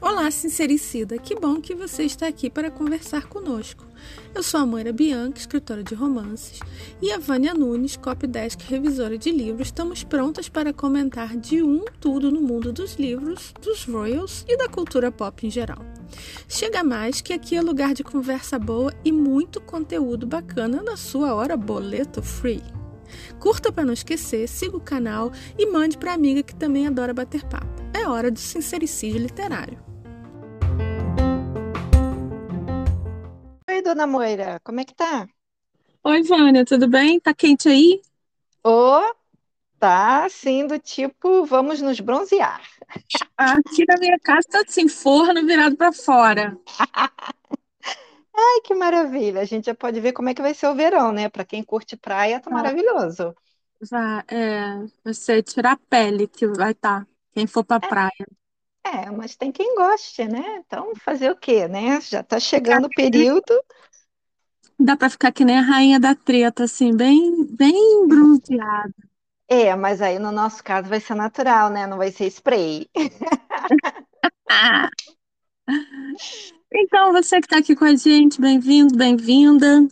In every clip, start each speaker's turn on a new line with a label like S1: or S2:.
S1: Olá, sincericida! Que bom que você está aqui para conversar conosco. Eu sou a Moira Bianca, escritora de romances, e a Vânia Nunes, copydesk revisora de livros. Estamos prontas para comentar de um tudo no mundo dos livros, dos royals e da cultura pop em geral. Chega mais que aqui é lugar de conversa boa e muito conteúdo bacana na sua hora boleto free. Curta para não esquecer, siga o canal e mande para amiga que também adora bater papo. É hora do sincericídio literário.
S2: Oi, dona Moira, como é que tá?
S1: Oi, Vânia, tudo bem? Tá quente aí?
S2: Ô, tá assim do tipo, vamos nos bronzear.
S1: Aqui na minha casa tá assim, forno virado para fora.
S2: Ai, que maravilha! A gente já pode ver como é que vai ser o verão, né? Para quem curte praia, tá maravilhoso.
S1: Vai, é, você tirar a pele que vai estar, quem for pra praia.
S2: É, mas tem quem goste, né? Então, fazer o quê, né? Já tá chegando o período.
S1: Dá pra ficar que nem a rainha da treta, assim, bem, bem bronzeada.
S2: É, mas aí no nosso caso vai ser natural, né? Não vai ser spray.
S1: Então, você que está aqui com a gente, bem-vindo, bem-vinda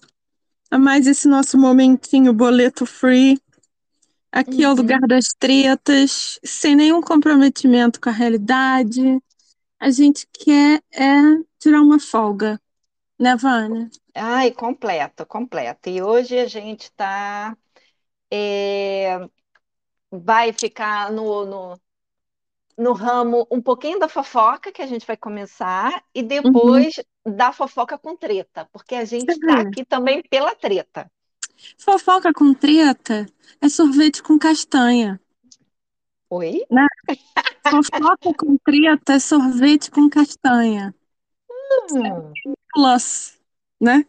S1: a mais esse nosso momentinho boleto free. Aqui é o
S2: Uhum.
S1: lugar das tretas, sem nenhum comprometimento com a realidade. A gente quer é tirar uma folga, né, Vânia?
S2: Ai, completo, completo. E hoje a gente tá. é, vai ficar no, no, no ramo um pouquinho da fofoca que a gente vai começar e depois da fofoca com treta, porque a gente
S1: Você
S2: tá
S1: vê.
S2: aqui também pela treta.
S1: Fofoca com treta é sorvete com castanha.
S2: Oi?
S1: Fofoca com treta é sorvete com castanha.
S2: Hum,
S1: Plus, né?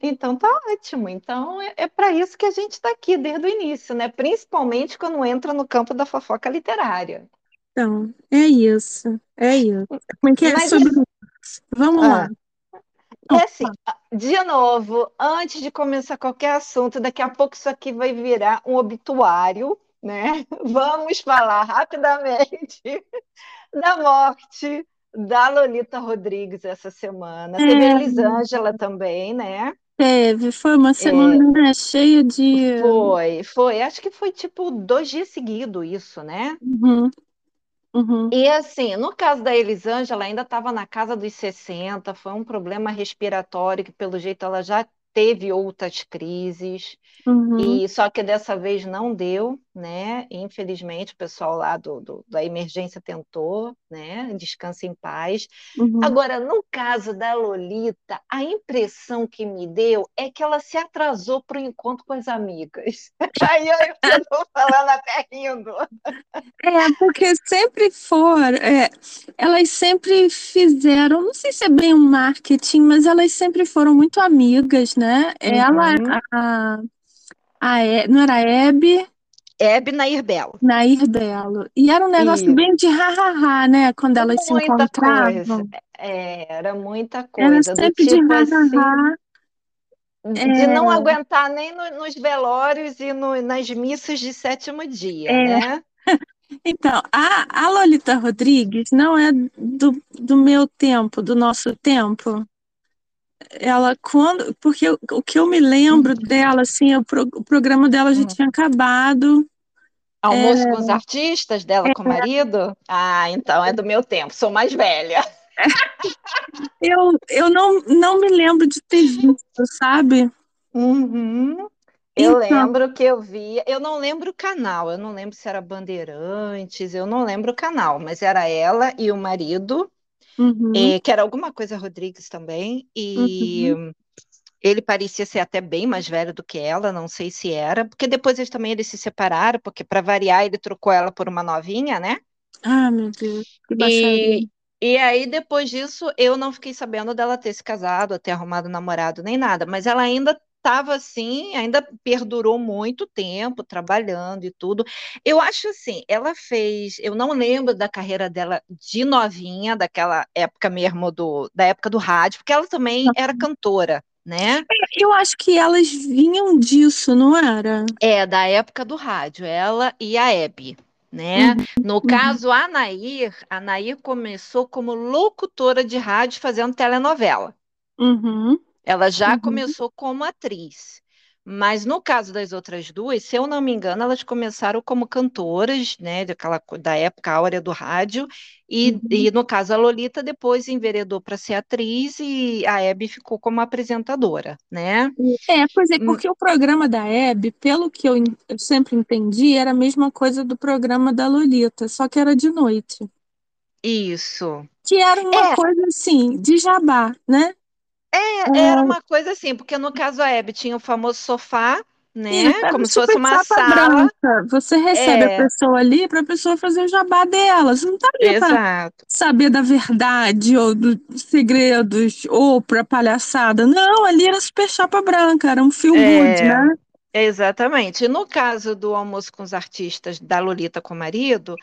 S2: então tá ótimo. Então é, é para isso que a gente está aqui desde o início, né? Principalmente quando entra no campo da fofoca literária.
S1: Então, é isso, é isso. Como é que é
S2: Mas
S1: sobre isso? Vamos
S2: Ah.
S1: lá.
S2: É assim, de novo, antes de começar qualquer assunto, daqui a pouco isso aqui vai virar um obituário, né? Vamos falar rapidamente da morte da Lolita Rodrigues essa semana. Teve a
S1: É.
S2: Elisângela também, né?
S1: Teve, foi uma semana né, cheia de.
S2: Foi, foi. Acho que foi tipo dois dias seguidos isso, né?
S1: Uhum, uhum,
S2: E assim, no caso da Elisângela, ainda estava na casa dos 60, foi um problema respiratório que, pelo jeito, ela já teve outras crises,
S1: uhum,
S2: e só que dessa vez não deu, né? Infelizmente, o pessoal lá do, do- da emergência tentou, né? Descanse em paz.
S1: uhum.
S2: Agora, no caso da Lolita, a impressão que me deu é que ela se atrasou para o encontro com as amigas. Aí eu estou falando até rindo.
S1: É, porque sempre foram, é, elas sempre fizeram, não sei se é bem um marketing, mas elas sempre foram muito amigas, né? Ela,
S2: Uhum.
S1: a, a, E- não era a Hebe,
S2: Hebe Nair Belo.
S1: Nair Belo. E era um negócio
S2: Isso.
S1: bem de ha-ha-ha, né? Quando elas se
S2: Muita
S1: encontravam.
S2: coisa. É, era muita
S1: Era
S2: coisa. Do
S1: sempre de
S2: tipo assim,
S1: ha-ha-ha.
S2: de não
S1: É.
S2: aguentar nem no- nos velórios e no- nas missas de sétimo dia,
S1: É.
S2: né?
S1: Então, a, a Lolita Rodrigues não é do, do meu tempo, do nosso tempo. Ela, quando. Porque o, o que eu me lembro dela, assim, é o, pro- o programa dela já
S2: Hum.
S1: tinha acabado.
S2: Almoço
S1: É.
S2: com os artistas dela com o marido? Ah, então é do meu tempo, sou mais velha.
S1: Eu, eu não, não me lembro de ter visto, sabe?
S2: Uhum. Eu
S1: Então.
S2: lembro que eu via, eu não lembro o canal, eu não lembro se era Bandeirantes, eu não lembro o canal, mas era ela e o marido,
S1: Uhum,
S2: eh, que era alguma coisa Rodrigues também, e ele parecia ser até bem mais velho do que ela, não sei se era, porque depois eles também eles se separaram, porque para variar ele trocou ela por uma novinha, né?
S1: Ah, meu Deus, que baixaria.
S2: E, e aí, depois disso, eu não fiquei sabendo dela ter se casado, ter arrumado namorado, nem nada. Mas ela ainda estava assim, ainda perdurou muito tempo trabalhando e tudo. Eu acho assim, ela fez. Eu não lembro da carreira dela de novinha, daquela época mesmo do, da época do rádio, porque ela também era cantora, né?
S1: Eu acho que elas vinham disso, não era?
S2: É, da época do rádio, ela e a Hebe, né?
S1: Uhum,
S2: No
S1: uhum.
S2: caso, a Nair, a Nair começou como locutora de rádio fazendo telenovela.
S1: Uhum,
S2: Ela já
S1: uhum.
S2: começou como atriz. Mas no caso das outras duas, se eu não me engano, elas começaram como cantoras, né, daquela, da época áurea do rádio, e,
S1: Uhum.
S2: e no caso a Lolita depois enveredou para ser atriz e a Hebe ficou como apresentadora, né?
S1: É, pois é,
S2: Hum,
S1: porque o programa da Hebe, pelo que eu, eu sempre entendi, era a mesma coisa do programa da Lolita, só que era de noite.
S2: Isso.
S1: Que era uma
S2: É,
S1: coisa assim, de jabá, né?
S2: É, era uma coisa assim, porque no caso a Hebe tinha o famoso sofá, né,
S1: era
S2: como se fosse uma sala.
S1: branca. Você recebe a
S2: É,
S1: pessoa ali para a pessoa fazer o jabá dela. Você não tá ali para saber da verdade ou dos segredos ou para palhaçada. Não, ali era super chapa branca, era um good,
S2: É,
S1: né?
S2: exatamente. E no caso do almoço com os artistas da Lolita com o marido,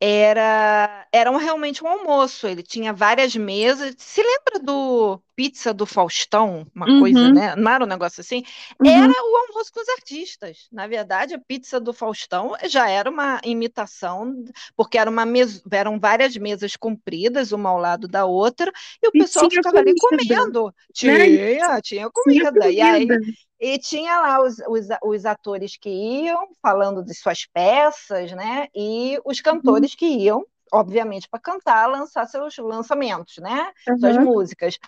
S2: era, era um- realmente um almoço. Ele tinha várias mesas. Se lembra do Pizza do Faustão? Uma coisa,
S1: Uhum,
S2: né? Não era um negócio assim?
S1: uhum.
S2: Era o almoço com os artistas. Na verdade, a Pizza do Faustão já era uma imitação, porque era uma mes- eram várias mesas compridas, uma ao lado da outra, e o pessoal ficava ali
S1: comida,
S2: comendo.
S1: né?
S2: Tinha, tinha
S1: Tinha
S2: comida. E
S1: comida.
S2: aí e tinha lá os, os, os atores que iam falando de suas peças, né? E os
S1: Uhum,
S2: cantores que iam, obviamente, para cantar, lançar seus lançamentos, né? Suas
S1: uhum.
S2: músicas.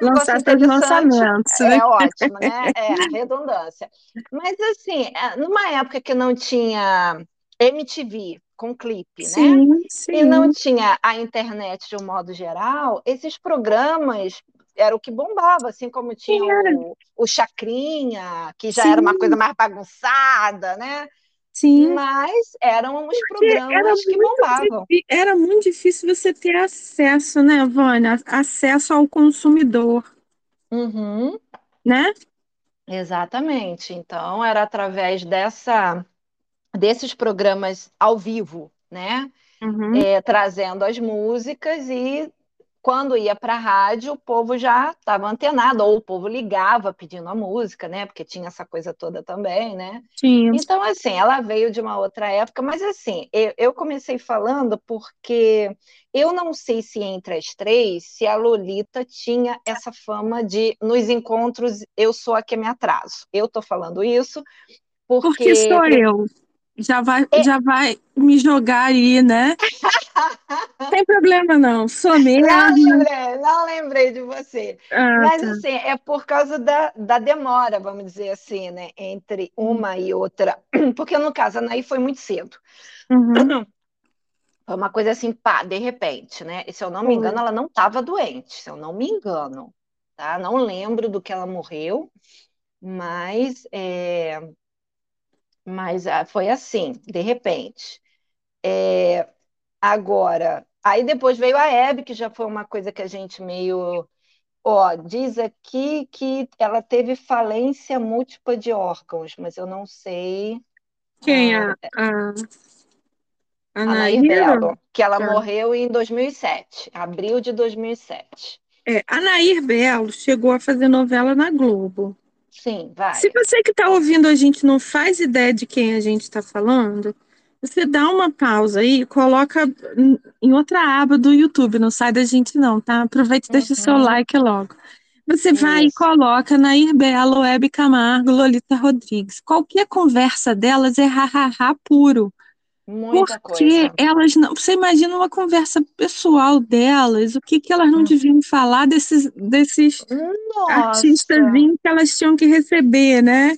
S1: Lançar seus
S2: interessante,
S1: lançamentos, né?
S2: é ótimo, né? É redundância. Mas assim, é, numa época que não tinha MTV com clipe, né?
S1: Sim,
S2: E não
S1: sim.
S2: tinha a internet de um modo geral, esses programas era o que bombava, assim como tinha o, o Chacrinha, que já era uma coisa
S1: sim,
S2: mais bagunçada, né?
S1: Sim.
S2: Mas eram os
S1: Porque era
S2: programas que bombavam.
S1: difícil, era muito difícil você ter acesso, né, Vânia? Acesso ao consumidor,
S2: Uhum,
S1: né?
S2: exatamente. Então, era através dessa, desses programas ao vivo, né?
S1: Uhum,
S2: É, trazendo as músicas e quando ia para a rádio, o povo já estava antenado, ou o povo ligava pedindo a música, né? Porque tinha essa coisa toda também, né?
S1: tinha.
S2: Então, assim, ela veio de uma outra época, mas assim, eu, eu comecei falando porque eu não sei se entre as três, se a Lolita tinha essa fama de, nos encontros, eu sou a que me atraso. Eu tô falando isso
S1: Porque
S2: porque.
S1: sou eu. Já vai,
S2: é,
S1: já vai me jogar aí, né? Sem problema, não. Sou
S2: Não
S1: mesmo.
S2: lembrei, não lembrei de você.
S1: Ah,
S2: Mas,
S1: tá.
S2: assim, é por causa da, da demora, vamos dizer assim, né? Entre uma e outra. Porque, no caso, a Anaí foi muito cedo.
S1: Uhum,
S2: Foi uma coisa assim, pá, de repente, né? E, se eu não me engano, ela não estava doente, se eu não me engano, tá? Não lembro do que ela morreu, mas, é, mas ah, foi assim, de repente. Agora, aí depois veio a Hebe, que já foi uma coisa que a gente meio Ó, diz aqui que ela teve falência múltipla de órgãos, mas eu não sei.
S1: Quem?
S2: Ah,
S1: A, a, a
S2: a
S1: Naira?
S2: Belo, que ela
S1: Tá.
S2: morreu em 2007, abril de 2007.
S1: É, a Nair Belo chegou a fazer novela na Globo.
S2: Sim,
S1: Se
S2: várias.
S1: você que está ouvindo a gente não faz ideia de quem a gente está falando, você dá uma pausa aí e coloca em outra aba do YouTube, não sai da gente não, tá? Aproveita e deixa o seu
S2: Uhum,
S1: like logo. Você vai e
S2: isso,
S1: coloca Nair Belo, Hebe Camargo, Lolita Rodrigues. Qualquer conversa delas é ha-ha-ha puro.
S2: Muita
S1: Porque
S2: coisa.
S1: elas não. Você imagina uma conversa pessoal delas, o que que elas não
S2: Hum.
S1: deviam falar desses, desses artistas que elas tinham que receber, né?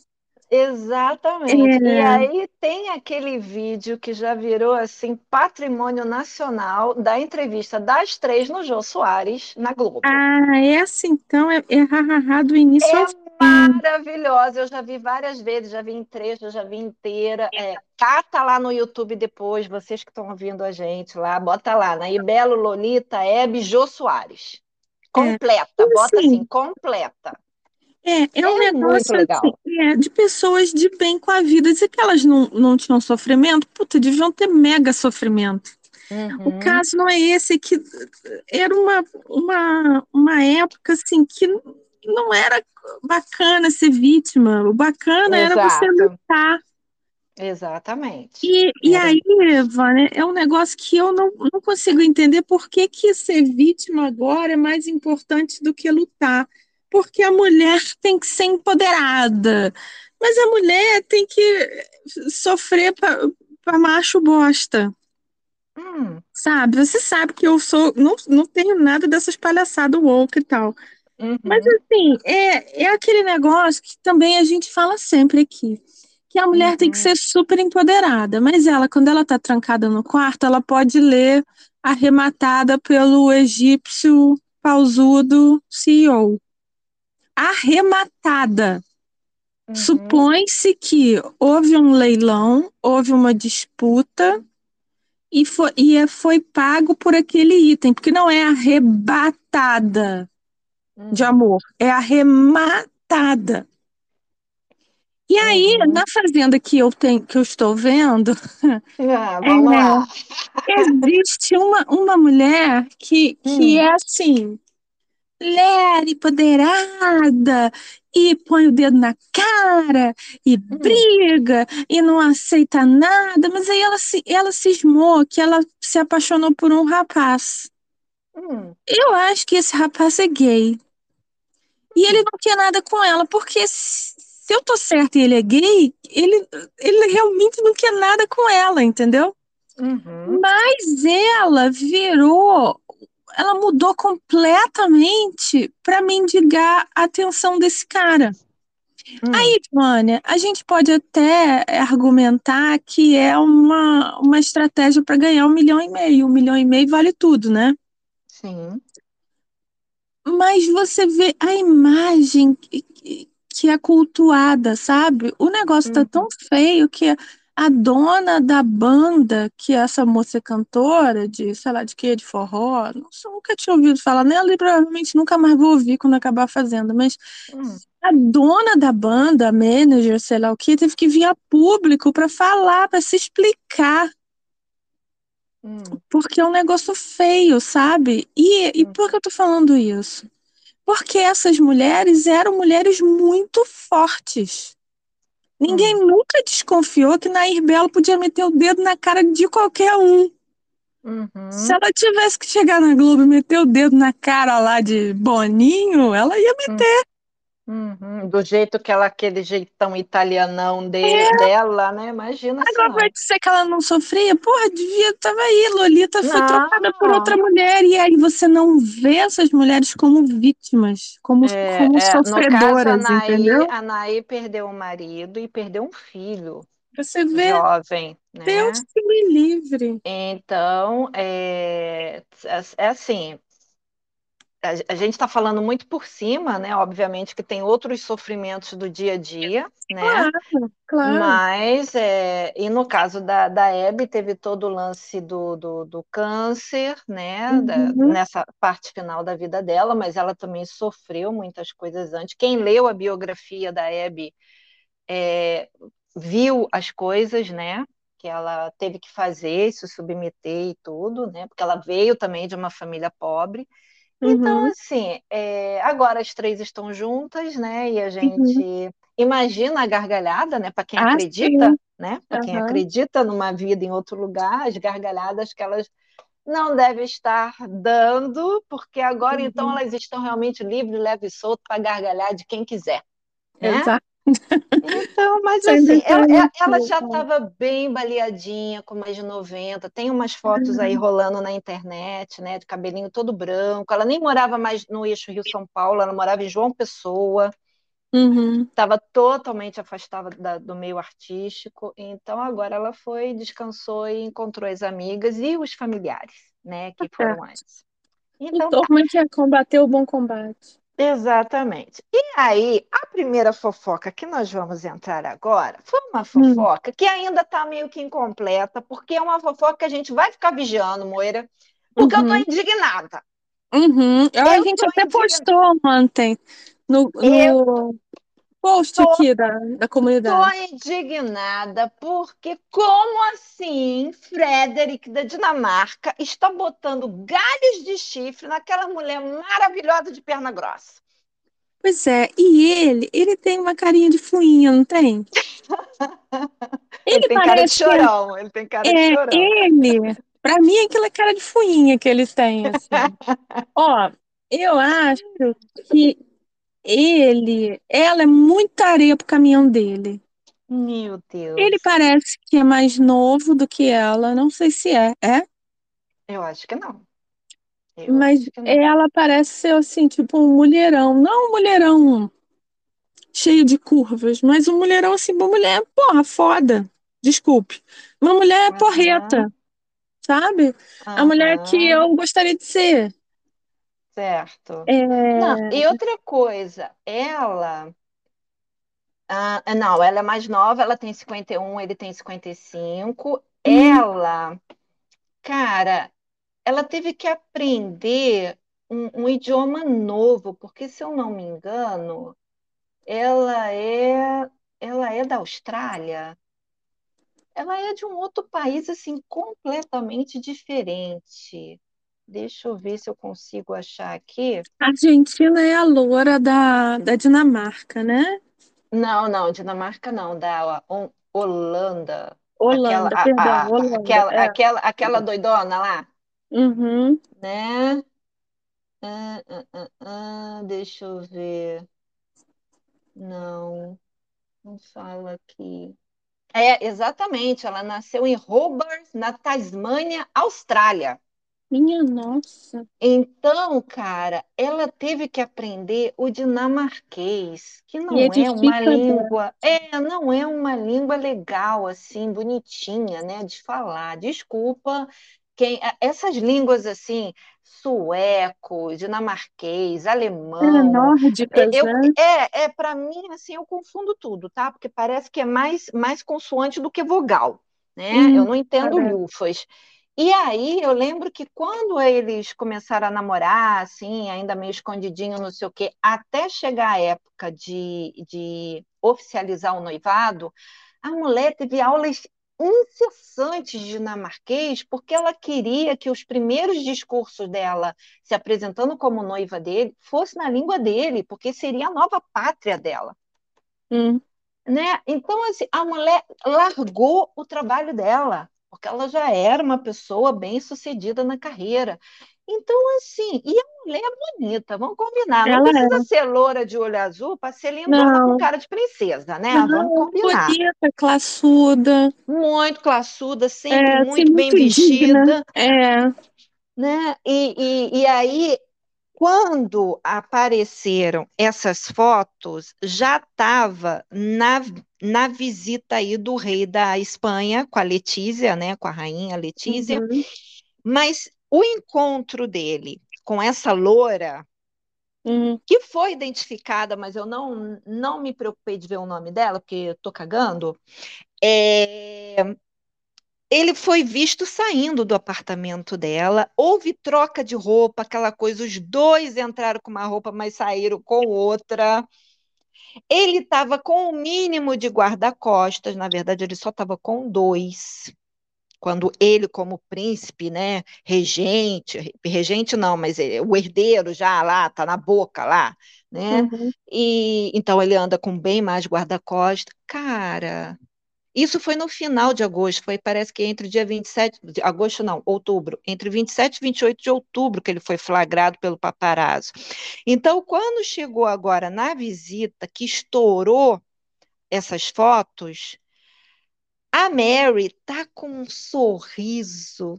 S2: exatamente. E
S1: É,
S2: aí tem aquele vídeo que já virou assim patrimônio nacional da entrevista das três no Jô Soares na Globo.
S1: ah, essa então é, é ha-ha-ha do início ao
S2: É
S1: fim.
S2: Maravilhosa, eu já vi várias vezes, já vi em trecho, já vi inteira. É, cata lá no YouTube depois, vocês que estão ouvindo a gente lá, bota lá, na Ibelo Lolita Hebe Jô Soares.
S1: É.
S2: Completa,
S1: E
S2: bota assim,
S1: assim,
S2: completa.
S1: é, é um
S2: É muito
S1: negócio assim, é, de pessoas de bem com a vida. Dizer que elas não, não tinham sofrimento, puta, deviam ter mega sofrimento. O
S2: Uhum,
S1: caso não é esse, é que era uma, uma, uma época assim que não era bacana ser vítima. O bacana
S2: Exato.
S1: era você lutar.
S2: Exatamente.
S1: E, e
S2: Era-
S1: aí, Vânia, é um negócio que eu não, não consigo entender por que, que ser vítima agora é mais importante do que lutar. Porque a mulher tem que ser empoderada, mas a mulher tem que sofrer para macho bosta,
S2: Hum,
S1: sabe? Você sabe que eu sou, não, não tenho nada dessas palhaçadas woke e tal.
S2: Uhum,
S1: Mas assim, é, é aquele negócio que também a gente fala sempre aqui, que a mulher tem que
S2: Uhum.
S1: ser super empoderada, mas ela, quando ela tá trancada no quarto, ela pode ler arrematada pelo egípcio pausudo CEO. Arrematada.
S2: uhum,
S1: Supõe-se que houve um leilão, houve uma disputa e foi, e é- foi pago por aquele item, porque não é arrebatada de
S2: uhum,
S1: amor, é arrematada. E aí,
S2: uhum.
S1: na fazenda que eu tenho, que eu estou vendo,
S2: Ah,
S1: É.
S2: lá.
S1: existe uma, uma mulher que, que
S2: Hum.
S1: é assim, mulher empoderada, e põe o dedo na cara, e briga, e não aceita nada, mas aí ela se, ela cismou que ela se apaixonou por um rapaz.
S2: Hum,
S1: Eu acho que esse rapaz é gay. E ele não quer nada com ela, porque se, se eu tô certa e ele é gay, ele, ele realmente não quer nada com ela, entendeu?
S2: uhum,
S1: Mas ela virou, ela mudou completamente para mendigar a atenção desse cara.
S2: hum,
S1: Aí, Vânia, a gente pode até argumentar que é uma, uma estratégia para ganhar um milhão e meio. Um milhão e meio vale tudo, né?
S2: sim.
S1: Mas você vê a imagem que, que- que é cultuada, sabe? O negócio tá
S2: Uhum.
S1: tão feio que a dona da banda, que é essa moça cantora de, sei lá, de quê, de forró, não sei, nunca tinha ouvido falar nela e provavelmente nunca mais vou ouvir quando acabar fazendo, mas
S2: Hum,
S1: a dona da banda, a manager, sei lá o quê, teve que vir a público para falar, para se explicar
S2: hum,
S1: porque é um negócio feio, sabe? E, e por que eu tô falando isso? Porque essas mulheres eram mulheres muito fortes. Ninguém nunca desconfiou que Nair Belo podia meter o dedo na cara de qualquer um.
S2: uhum.
S1: Se ela tivesse que chegar na Globo e meter o dedo na cara lá de Boninho, ela ia meter.
S2: Uhum, Do jeito que ela, aquele jeitão italianão de- dela, né? Imagina
S1: Agora vai dizer que ela não sofria? Porra, devia, tava aí, Lolita foi
S2: Não.
S1: trocada por outra mulher. E aí você não vê essas mulheres como vítimas, como,
S2: É,
S1: como
S2: é, no caso, a
S1: sofredoras,
S2: Anaí,
S1: entendeu?
S2: a Anaí perdeu o marido e perdeu um filho
S1: Você vê,
S2: jovem, né?
S1: Deus que me livre.
S2: Então, é, é assim, a, gente está falando muito por cima, né? Obviamente que tem outros sofrimentos do dia a dia, né?
S1: Claro, claro.
S2: Mas, é, e no caso da, da Hebe, teve todo o lance do, do, do câncer, né? Da-
S1: Uhum.
S2: nessa parte final da vida dela, mas ela também sofreu muitas coisas antes. Quem leu a biografia da Hebe é, viu as coisas, né? Que ela teve que fazer, se submeter e tudo, né? Porque ela veio também de uma família pobre. Então,
S1: Uhum.
S2: assim, é, agora as três estão juntas, né? E a gente imagina a gargalhada, né? Para quem
S1: Ah,
S2: acredita,
S1: sim.
S2: né? Para quem acredita numa vida em outro lugar, as gargalhadas que elas não devem estar dando, porque agora então
S1: Uhum.
S2: elas estão realmente livre, leve e solto para gargalhar de quem quiser, né?
S1: Exato.
S2: Então, mas assim, ela, ela- já estava bem baleadinha, com mais de 90. Tem umas fotos aí rolando na internet, né? De cabelinho todo branco. Ela nem morava mais no eixo Rio-São Paulo, ela morava em João Pessoa.
S1: Uhum.
S2: Estava totalmente afastada da- do meio artístico. Então, agora ela foi, descansou e encontrou as amigas e os familiares, né? Que foram antes.
S1: E
S2: Então, tá.
S1: turma que é combater o bom combate.
S2: Exatamente. E aí, a primeira fofoca que nós vamos entrar agora foi uma
S1: Hum.
S2: fofoca que ainda está meio que incompleta, porque é uma fofoca que a gente vai ficar vigiando, Moira, porque eu
S1: Uhum.
S2: estou indignada.
S1: Uhum. Eu- a
S2: Eu
S1: gente até
S2: indignada.
S1: postou ontem no, no post
S2: tô-
S1: aqui da, da
S2: Estou
S1: comunidade.
S2: indignada porque, como assim, Frederick da Dinamarca está botando galhos de chifre naquela mulher maravilhosa de perna grossa?
S1: Pois é, e ele, ele tem uma carinha de fuinha, não tem?
S2: Ele,
S1: Ele
S2: tem cara de
S1: que
S2: chorão, ele tem cara de
S1: é
S2: chorão.
S1: ele. Pra mim, é cara de fuinha que eles têm, assim. Ó, eu acho que ele, ela é muita areia pro caminhão dele.
S2: Meu
S1: Ele
S2: Deus,
S1: parece que é mais novo do que ela, não sei se é, é?
S2: eu acho que não. Eu
S1: Mas
S2: que não.
S1: ela parece ser assim, tipo um mulherão, não um mulherão cheio de curvas, mas um mulherão assim, uma mulher, porra, foda. Desculpe. Uma mulher
S2: Aham,
S1: porreta, sabe? A mulher que eu gostaria de ser.
S2: Certo. Não,
S1: É,
S2: e outra coisa, ela. ah, não, ela é mais nova, ela tem 51, ele tem 55.
S1: hum,
S2: Ela, cara, ela teve que aprender um, um idioma novo, porque se eu não me engano, ela é, ela é da Austrália. Ela é de um outro país, assim, completamente diferente. Deixa eu ver se eu consigo achar aqui.
S1: a Argentina é a loura da, da Dinamarca, né?
S2: Não, não, Dinamarca não, da Ho- Holanda. Aquela,
S1: Holanda,
S2: a-
S1: perdão,
S2: a- a-
S1: Holanda,
S2: aquela,
S1: é.
S2: aquela, aquela doidona lá,
S1: Uhum.
S2: né? Ah, ah, ah, deixa eu ver. Não, não fala aqui. É, exatamente, ela nasceu em Hobart, na Tasmânia, Austrália.
S1: Minha nossa.
S2: Então, cara, ela teve que aprender o dinamarquês, que
S1: é
S2: não é uma língua, é, não é uma língua legal assim, bonitinha, né, de falar. Desculpa, quem, essas línguas assim, sueco, dinamarquês,
S1: É,
S2: alemão,
S1: nórdicas,
S2: eu,
S1: né?
S2: é, é para mim assim, eu confundo tudo, tá? Porque parece que é mais mais consoante do que vogal, né? Eu
S1: Hum,
S2: não entendo lufas. E aí eu lembro que quando eles começaram a namorar, assim, ainda meio escondidinho, não sei o quê, até chegar a época de, de oficializar o noivado, a mulher teve aulas incessantes de dinamarquês, porque ela queria que os primeiros discursos dela, se apresentando como noiva dele, fosse na língua dele, porque seria a nova pátria dela
S1: Hum.
S2: né? Então, assim, a mulher largou o trabalho dela, porque ela já era uma pessoa bem-sucedida na carreira. Então, assim, e a mulher é bonita, vamos combinar. Não
S1: Ela
S2: precisa
S1: é.
S2: ser loura de olho azul para ser lindona com
S1: Não,
S2: cara de princesa, né? Vamos
S1: não,
S2: combinar.
S1: bonita, classuda,
S2: Muito classuda, sempre
S1: é, assim,
S2: muito bem
S1: muito digna.
S2: vestida,
S1: É.
S2: né? E, e, e aí, quando apareceram essas fotos, já estava na, na visita aí do rei da Espanha com a Letícia, né? Com a rainha Letícia,
S1: Uhum.
S2: mas o encontro dele com essa loura,
S1: Uhum.
S2: que foi identificada, mas eu não, não me preocupei de ver o nome dela, porque eu tô cagando, é, ele foi visto saindo do apartamento dela, houve troca de roupa, aquela coisa, os dois entraram com uma roupa, mas saíram com outra. Ele estava com o mínimo de guarda-costas, na verdade, ele só estava com dois. Quando ele, como príncipe, né, regente, regente não, mas é, o herdeiro já lá, tá na boca lá, né?
S1: Uhum.
S2: E então ele anda com bem mais guarda-costas. Cara, isso foi no final de agosto, foi parece que entre o dia 27, de agosto não, outubro, entre 27 e 28 de outubro que ele foi flagrado pelo paparazzo. Então, quando chegou agora na visita, que estourou essas fotos, a Mary tá com um sorriso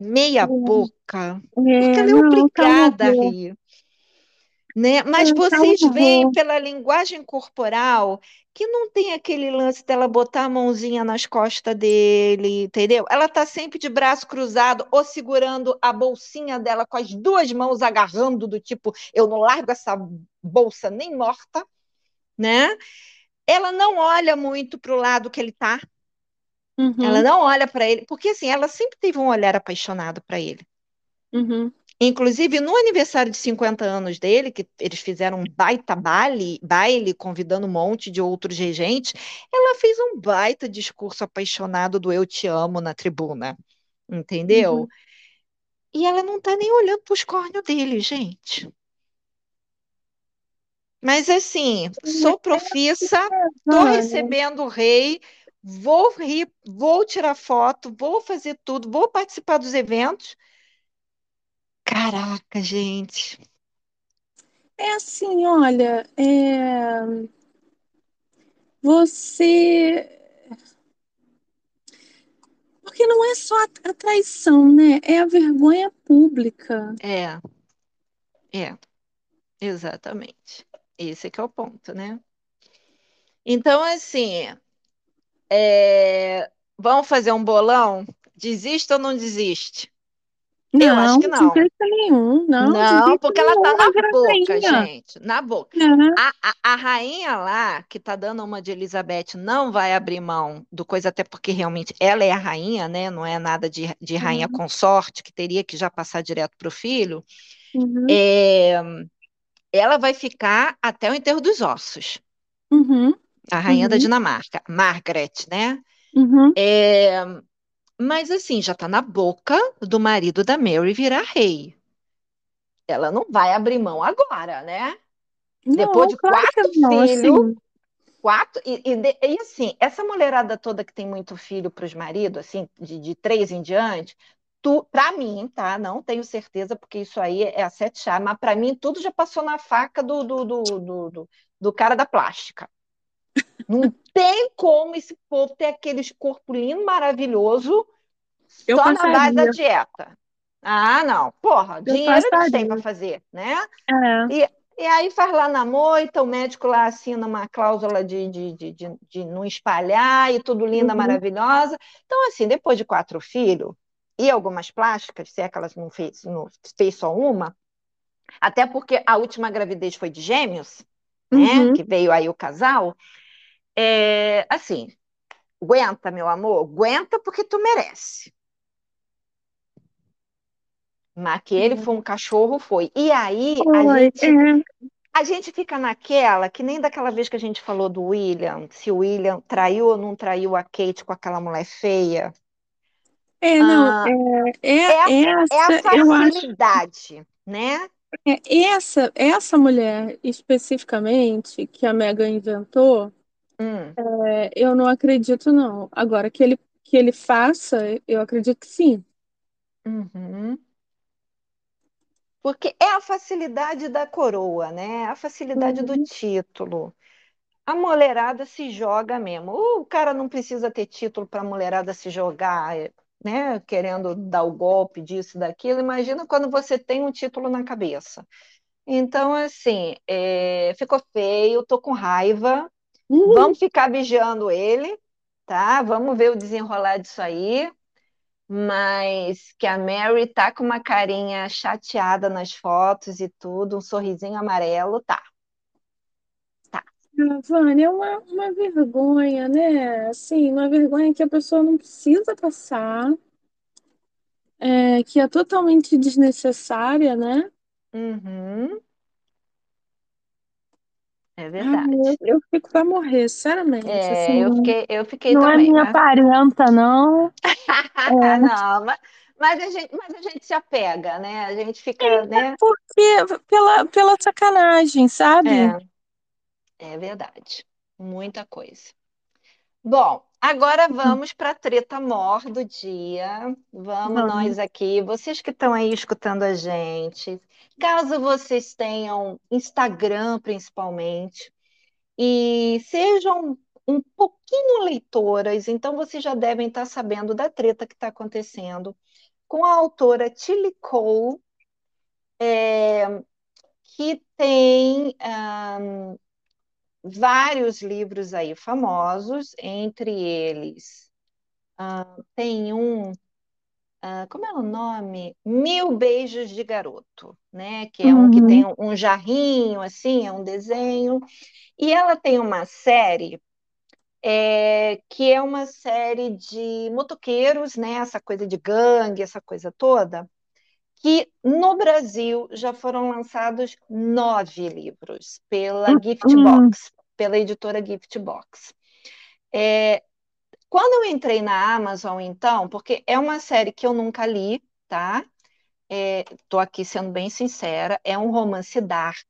S2: meia boca, porque
S1: É,
S2: ela é
S1: não, tá
S2: obrigada a
S1: horror.
S2: rir, né? Mas
S1: Tá, tá
S2: vocês veem pela linguagem corporal que não tem aquele lance dela botar a mãozinha nas costas dele, entendeu? Ela tá sempre de braço cruzado ou segurando a bolsinha dela com as duas mãos agarrando do tipo, eu não largo essa bolsa nem morta, né? Ela não olha muito pro lado que ele tá. Ela
S1: Uhum,
S2: não olha para ele, porque assim, ela sempre teve um olhar apaixonado para ele.
S1: uhum,
S2: Inclusive, no aniversário de 50 anos dele, que eles fizeram um baita baile, baile, convidando um monte de outros regentes, ela fez um baita discurso apaixonado do Eu Te Amo na tribuna, entendeu?
S1: uhum.
S2: E ela não tá nem olhando pros cornos dele, gente. Mas assim, sou profissa, estou recebendo o rei, vou rir, vou tirar foto, vou fazer tudo, vou participar dos eventos. Caraca, gente.
S1: É assim, olha, é... você. Porque não é só a traição, né? É a vergonha pública.
S2: É, é, exatamente. Esse que é o ponto, né? Então, assim, é... vamos fazer um bolão? Desiste ou não desiste?
S1: Não,
S2: Eu acho que não.
S1: de jeito nenhum. Não,
S2: Não, porque ela tá na
S1: a
S2: boca,
S1: rainha.
S2: gente. Na boca.
S1: É.
S2: A, a, a rainha lá, que tá dando uma de Elizabeth, não vai abrir mão do coisa, até porque realmente ela é a rainha, né? Não é nada de, de rainha
S1: Uhum.
S2: consorte, que teria que já passar direto pro filho.
S1: Uhum.
S2: É, ela vai ficar até o enterro dos ossos.
S1: Uhum.
S2: A rainha da
S1: Uhum.
S2: Dinamarca, Margaret, né?
S1: Uhum.
S2: É, mas assim, já tá na boca do marido da Mary virar rei. Ela não vai abrir mão agora, né? Depois
S1: Não,
S2: de
S1: claro que
S2: quatro
S1: não,
S2: filhos,
S1: assim.
S2: quatro, e, e de- e, assim, essa mulherada toda que tem muito filho para os maridos, assim, de, de três em diante, tu, para mim, tá? Não tenho certeza, porque isso aí é a sete chaves, mas para mim tudo já passou na faca do, do, do, do- do cara da plástica. Não tem como esse povo ter aqueles corpo lindo, maravilhoso,
S1: Eu
S2: só na base da
S1: passaria.
S2: dieta. Ah, não. Porra,
S1: Eu
S2: dinheiro eles têm
S1: passaria.
S2: para fazer, né?
S1: É.
S2: E, e aí faz lá na moita, o médico lá assina uma cláusula de, de, de, de, de não espalhar e tudo linda,
S1: Uhum.
S2: maravilhosa. Então, assim, depois de quatro filhos e algumas plásticas, se é que elas não fez, não fez só uma, até porque a última gravidez foi de gêmeos, né?
S1: Uhum.
S2: Que veio aí o casal. É, assim, aguenta, meu amor, aguenta porque tu merece. Mas que ele foi um cachorro, foi. E aí a gente
S1: é.
S2: A gente fica naquela, que nem daquela vez que a gente falou do William, se o William traiu ou não traiu a Kate com aquela mulher feia.
S1: É, não,
S2: Ah,
S1: é,
S2: é, a-
S1: é
S2: é a
S1: essa, eu acho,
S2: facilidade, né?
S1: é essa, essa mulher especificamente que a Megan inventou,
S2: Hum,
S1: é, eu não acredito, não. Agora, que ele, que ele faça, eu acredito que sim.
S2: uhum. Porque é a facilidade da coroa, né? A facilidade do
S1: Uhum.
S2: título. A mulherada se joga mesmo. O cara não precisa ter título para a mulherada se jogar, né? Querendo dar o golpe disso, daquilo. Imagina quando você tem um título na cabeça. Então, assim, é, ficou feio, tô com raiva.
S1: Uhum.
S2: Vamos ficar vigiando ele, tá? Vamos ver o desenrolar disso aí. Mas que a Mary tá com uma carinha chateada nas fotos e tudo, um sorrisinho amarelo, tá.
S1: Ah, Vânia, é uma, uma vergonha, né? Assim, uma vergonha que a pessoa não precisa passar, é, que é totalmente desnecessária, né?
S2: Uhum, é
S1: Ai,
S2: verdade.
S1: eu, eu fico pra morrer, sinceramente.
S2: É,
S1: Assim,
S2: eu
S1: não,
S2: fiquei, eu fiquei
S1: não é
S2: também,
S1: minha
S2: mas
S1: parenta, não. É,
S2: não, mas, mas a gente, mas a gente se apega, né? A gente fica, né?
S1: porque pela, pela sacanagem, sabe?
S2: É, é verdade. Muita coisa. Bom, agora vamos para a treta mor do dia. Vamos
S1: Vamos.
S2: nós aqui, vocês que estão aí escutando a gente. Caso vocês tenham Instagram, principalmente, e sejam um pouquinho leitoras, então vocês já devem estar sabendo da treta que está acontecendo com a autora Tilly Cole, é, que tem ahn, vários livros aí famosos, entre eles ah, tem um, ah, como é o nome? Mil Beijos de Garoto, né? Que é um que
S1: Uhum.
S2: tem um, um jarrinho, assim, é um desenho. E ela tem uma série é, que é uma série de motoqueiros, né? Essa coisa de gangue, essa coisa toda, que no Brasil já foram lançados nove livros pela
S1: Hum,
S2: Giftbox, pela editora Giftbox. É, quando eu entrei na Amazon, então, porque é uma série que eu nunca li, tá? É, tô aqui sendo bem sincera, é um romance dark,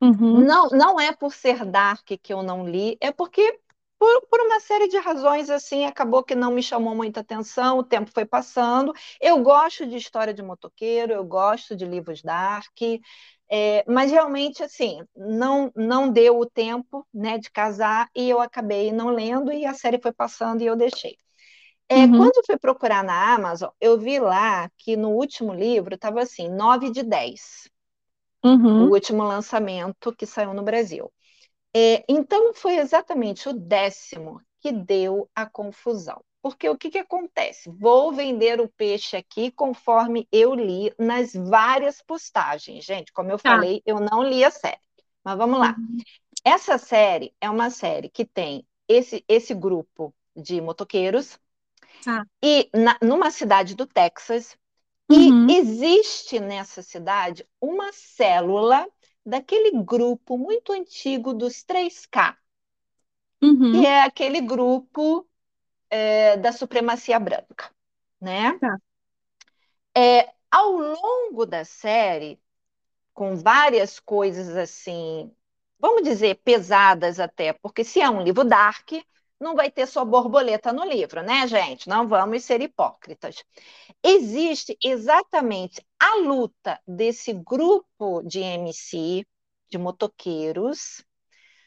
S1: Uhum.
S2: Não, não é por ser dark que eu não li, é porque por, por uma série de razões assim acabou que não me chamou muita atenção, o tempo foi passando. Eu gosto de história de motoqueiro, eu gosto de livros dark, é, mas realmente assim não não deu o tempo né, de casar e eu acabei não lendo e a série foi passando e eu deixei. É,
S1: Uhum.
S2: Quando eu fui procurar na Amazon, eu vi lá que no último livro estava assim, 9 de 10 o
S1: Uhum.
S2: último lançamento que saiu no Brasil. É, então, foi exatamente o décimo que deu a confusão. Porque o que, que acontece? Vou vender o peixe aqui conforme eu li nas várias postagens. Gente, como eu
S1: Tá.
S2: falei, eu não li a série. Mas vamos lá.
S1: Uhum.
S2: Essa série é uma série que tem esse, esse grupo de motoqueiros
S1: Tá.
S2: e na- numa cidade do Texas e
S1: Uhum.
S2: existe nessa cidade uma célula daquele grupo muito antigo dos 3K, que
S1: Uhum.
S2: é aquele grupo é, da supremacia branca, né?
S1: Tá.
S2: É, ao longo da série, com várias coisas assim, vamos dizer, pesadas até, porque se é um livro dark, não vai ter só borboleta no livro, né, gente? Não vamos ser hipócritas. Existe exatamente a luta desse grupo de MC, de motoqueiros,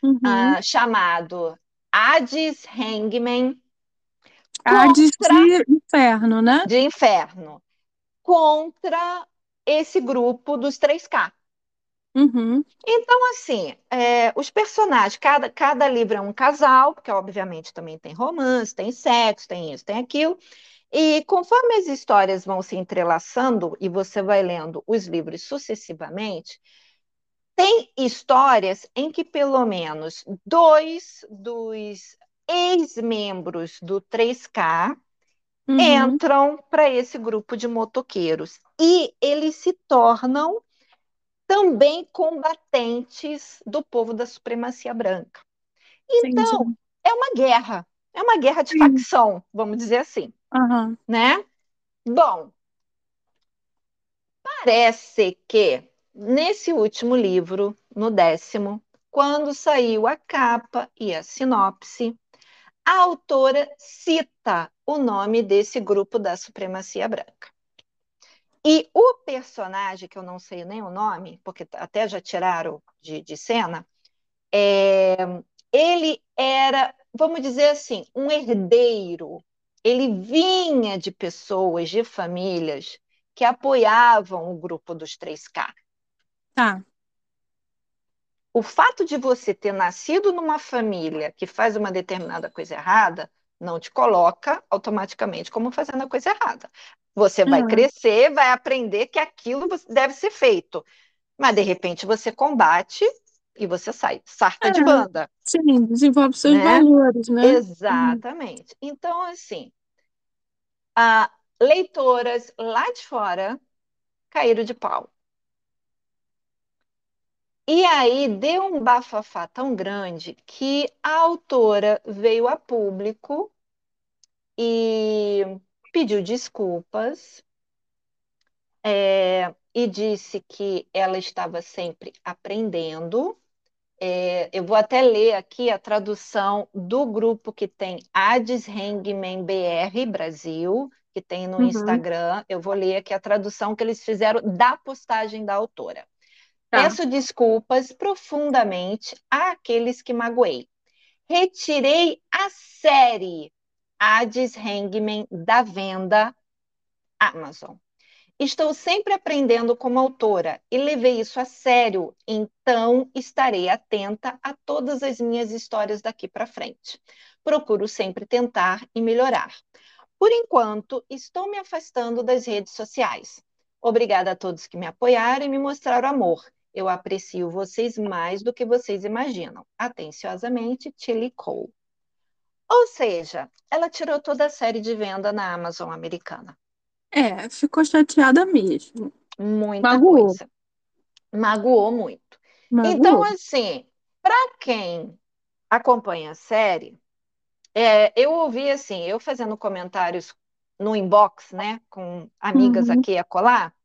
S1: Uhum.
S2: ah, chamado Hades Hangman,
S1: Hades
S2: contra
S1: de inferno, né?
S2: de inferno, contra esse grupo dos 3K.
S1: Uhum.
S2: Então, assim, é, os personagens, cada, cada livro é um casal, porque obviamente também tem romance, tem sexo, tem isso, tem aquilo. E conforme as histórias vão se entrelaçando e você vai lendo os livros sucessivamente, tem histórias em que pelo menos dois dos ex-membros do 3K
S1: Uhum.
S2: entram para esse grupo de motoqueiros e eles se tornam também combatentes do povo da supremacia branca. Então,
S1: Entendi.
S2: é uma guerra, é uma guerra de
S1: Sim.
S2: facção, vamos dizer assim,
S1: Aham.
S2: né? Bom, parece que nesse último livro, no décimo, quando saiu a capa e a sinopse, a autora cita o nome desse grupo da supremacia branca. E o personagem, que eu não sei nem o nome, porque até já tiraram de, de cena, é, ele era, vamos dizer assim, um herdeiro. Ele vinha de pessoas, de famílias que apoiavam o grupo dos 3K.
S1: Tá.
S2: O fato de você ter nascido numa família que faz uma determinada coisa errada não te coloca automaticamente como fazendo a coisa errada. Você vai
S1: É.
S2: crescer, vai aprender que aquilo deve ser feito. Mas de repente você combate e você sai, sarta de
S1: É.
S2: banda.
S1: Sim, desenvolve seus
S2: Né?
S1: valores, né?
S2: Exatamente. Então, assim, a, leitoras lá de fora caíram de pau. E aí deu um bafafá tão grande que a autora veio a público e pediu desculpas é, e disse que ela estava sempre aprendendo. É, eu vou até ler aqui a tradução do grupo que tem Hades Hangman BR Brasil, que tem no
S1: Uhum.
S2: Instagram. Eu vou ler aqui a tradução que eles fizeram da postagem da autora.
S1: Tá.
S2: Peço desculpas profundamente àqueles que magoei. Retirei a série Hades Hangman da venda Amazon. Estou sempre aprendendo como autora e levei isso a sério, então estarei atenta a todas as minhas histórias daqui para frente. Procuro sempre tentar e melhorar. Por enquanto, estou me afastando das redes sociais. Obrigada a todos que me apoiaram e me mostraram amor. Eu aprecio vocês mais do que vocês imaginam. Atenciosamente, Tilly Cole. Ou seja, ela tirou toda a série de venda na Amazon americana.
S1: É, ficou chateada mesmo.
S2: Muita
S1: Magoou.
S2: coisa. Magoou muito.
S1: Magoou.
S2: Então, assim, para quem acompanha a série, é, eu ouvi assim, eu fazendo comentários no inbox, né, com amigas
S1: Uhum.
S2: aqui a colar,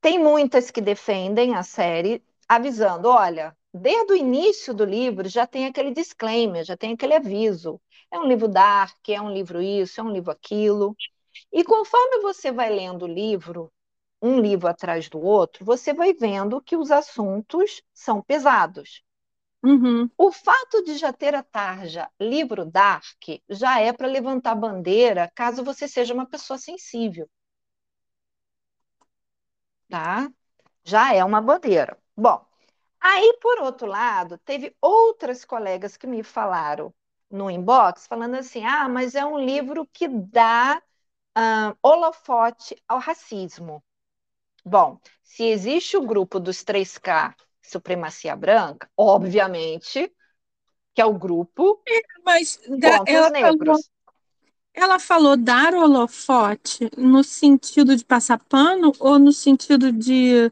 S2: tem muitas que defendem a série, avisando: olha, desde o início do livro já tem aquele disclaimer, já tem aquele aviso. É um livro dark, é um livro isso, é um livro aquilo. E conforme você vai lendo o livro, um livro atrás do outro, você vai vendo que os assuntos são pesados.
S1: Uhum.
S2: O fato de já ter a tarja livro dark já é para levantar bandeira caso você seja uma pessoa sensível. Tá? Já é uma bandeira. Bom, aí por outro lado, teve outras colegas que me falaram no inbox, falando assim: ah, mas é um livro que dá uh, holofote ao racismo. Bom, se existe o grupo dos 3K supremacia branca, obviamente, que é o grupo
S1: é, mas da, ela negros. Falou, ela falou dar holofote no sentido de passar pano ou no sentido de,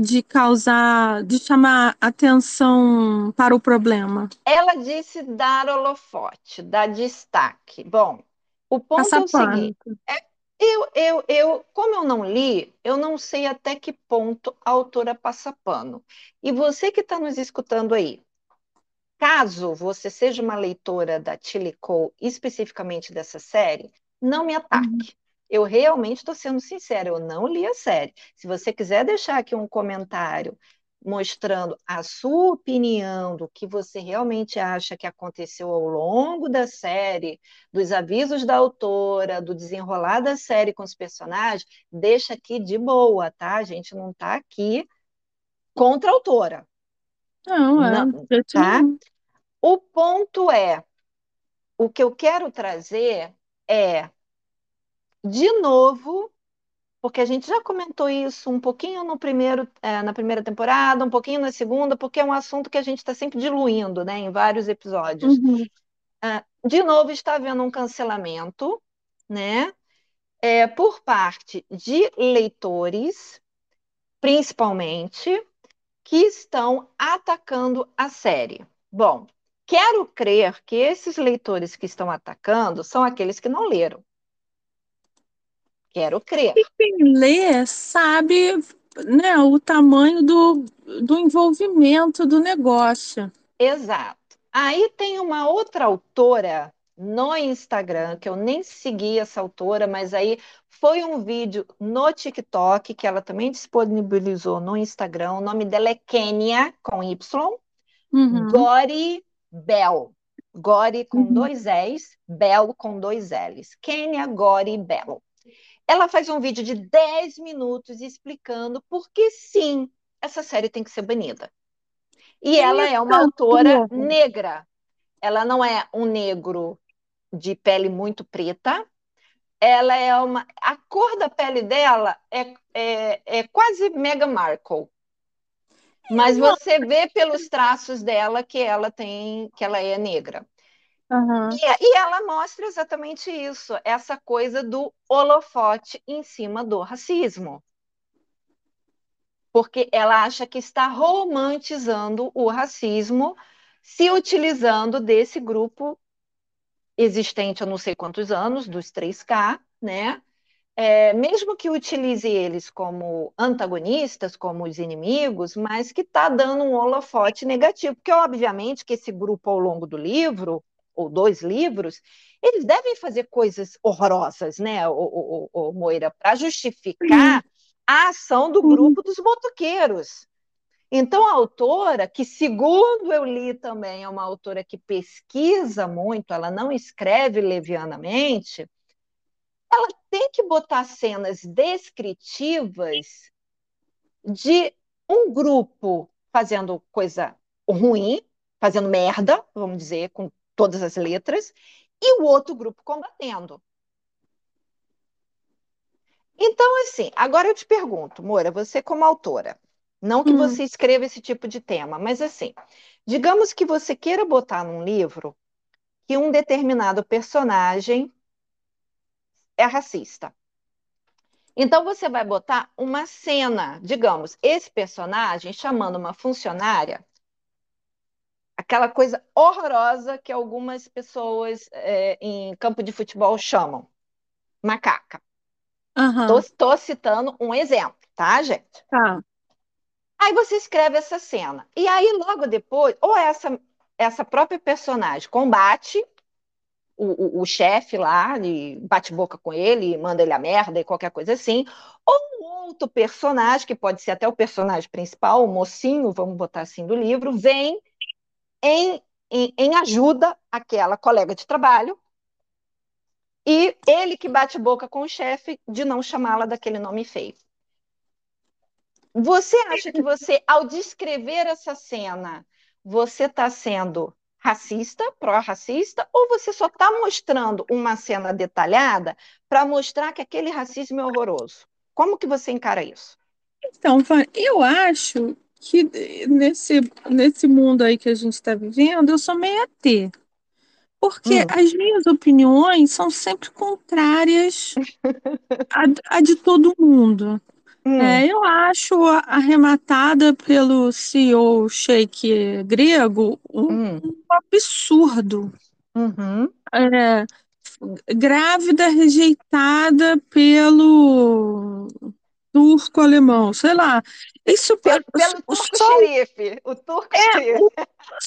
S1: de causar, de chamar atenção para o problema?
S2: Ela disse dar holofote, dar destaque. Bom, o ponto Passar é o seguinte: é, eu, eu, eu, como eu não li, eu não sei até que ponto a autora passa pano. E você que está nos escutando aí, caso você seja uma leitora da Tilly Cole, especificamente dessa série, não me ataque. Uhum. Eu realmente estou sendo sincera, eu não li a série. Se você quiser deixar aqui um comentário mostrando a sua opinião do que você realmente acha que aconteceu ao longo da série, dos avisos da autora, do desenrolar da série com os personagens, deixa aqui de boa, tá? A gente não está aqui contra a autora.
S1: Não, é. Não,
S2: tá? O ponto é, o que eu quero trazer é, de novo, porque a gente já comentou isso um pouquinho no primeiro, é, na primeira temporada, um pouquinho na segunda, porque é um assunto que a gente está sempre diluindo, né, em vários episódios.
S1: Uhum.
S2: Uh, de novo, está havendo um cancelamento, né, é, por parte de leitores, principalmente, que estão atacando a série. Bom, quero crer que esses leitores que estão atacando são aqueles que não leram. Quero crer.
S1: E quem lê sabe né, o tamanho do, do envolvimento do negócio.
S2: Exato. Aí tem uma outra autora no Instagram, que eu nem segui essa autora, mas aí foi um vídeo no TikTok que ela também disponibilizou no Instagram. O nome dela é Kenya, com Y,
S1: uhum.
S2: Gori Bell. Gori com uhum. dois L's, Bell com dois L's. Kenya Gori Bell. Ela faz um vídeo de 10 minutos explicando por que sim, essa série tem que ser banida. E ela é uma autora negra. Ela não é um negro de pele muito preta. Ela é uma. A cor da pele dela é, é, é quase Meghan Markle. Mas você vê pelos traços dela que ela tem, que ela é negra.
S1: Uhum.
S2: E, e, ela mostra exatamente isso, essa coisa do holofote em cima do racismo. Porque ela acha que está romantizando o racismo, se utilizando desse grupo existente há não sei quantos anos, dos 3K, né? É, mesmo que utilize eles como antagonistas, como os inimigos, mas que está dando um holofote negativo, porque obviamente que esse grupo ao longo do livro ou dois livros, eles devem fazer coisas horrorosas, né, o, o, o, Moira, para justificar a ação do grupo dos motoqueiros. Então, a autora, que segundo eu li também, é uma autora que pesquisa muito, ela não escreve levianamente, ela tem que botar cenas descritivas de um grupo fazendo coisa ruim, fazendo merda, vamos dizer, com todas as letras, e o outro grupo combatendo. Então, assim, agora eu te pergunto, Moura, você como autora, não que hum. você escreva esse tipo de tema, mas assim, digamos que você queira botar num livro que um determinado personagem é racista. Então você vai botar uma cena, digamos, esse personagem chamando uma funcionária aquela coisa horrorosa que algumas pessoas é, em campo de futebol chamam macaca.
S1: Uhum.
S2: Tô, citando um exemplo, tá, gente?
S1: Tá.
S2: Aí você escreve essa cena. E aí, logo depois, ou essa, essa própria personagem combate o, o, o chefe lá, e bate boca com ele, manda ele a merda e qualquer coisa assim, ou um outro personagem, que pode ser até o personagem principal, o mocinho, vamos botar assim, do livro, vem em, em, em ajuda àquela colega de trabalho, e ele que bate boca com o chefe de não chamá-la daquele nome feio. Você acha que você, ao descrever essa cena, você está sendo racista, pró-racista, ou você só está mostrando uma cena detalhada para mostrar que aquele racismo é horroroso? Como que você encara isso?
S1: Então, eu acho que nesse, nesse mundo aí que a gente está vivendo, eu sou meia T. Porque hum. as minhas opiniões são sempre contrárias à, de todo mundo. Hum. É, eu acho arrematada pelo CEO sheik grego um, hum. um absurdo.
S2: Uhum.
S1: É, grávida rejeitada pelo turco alemão, sei lá. Isso
S2: pelo, pelo turco só, xerife, o turco é, xerife. O,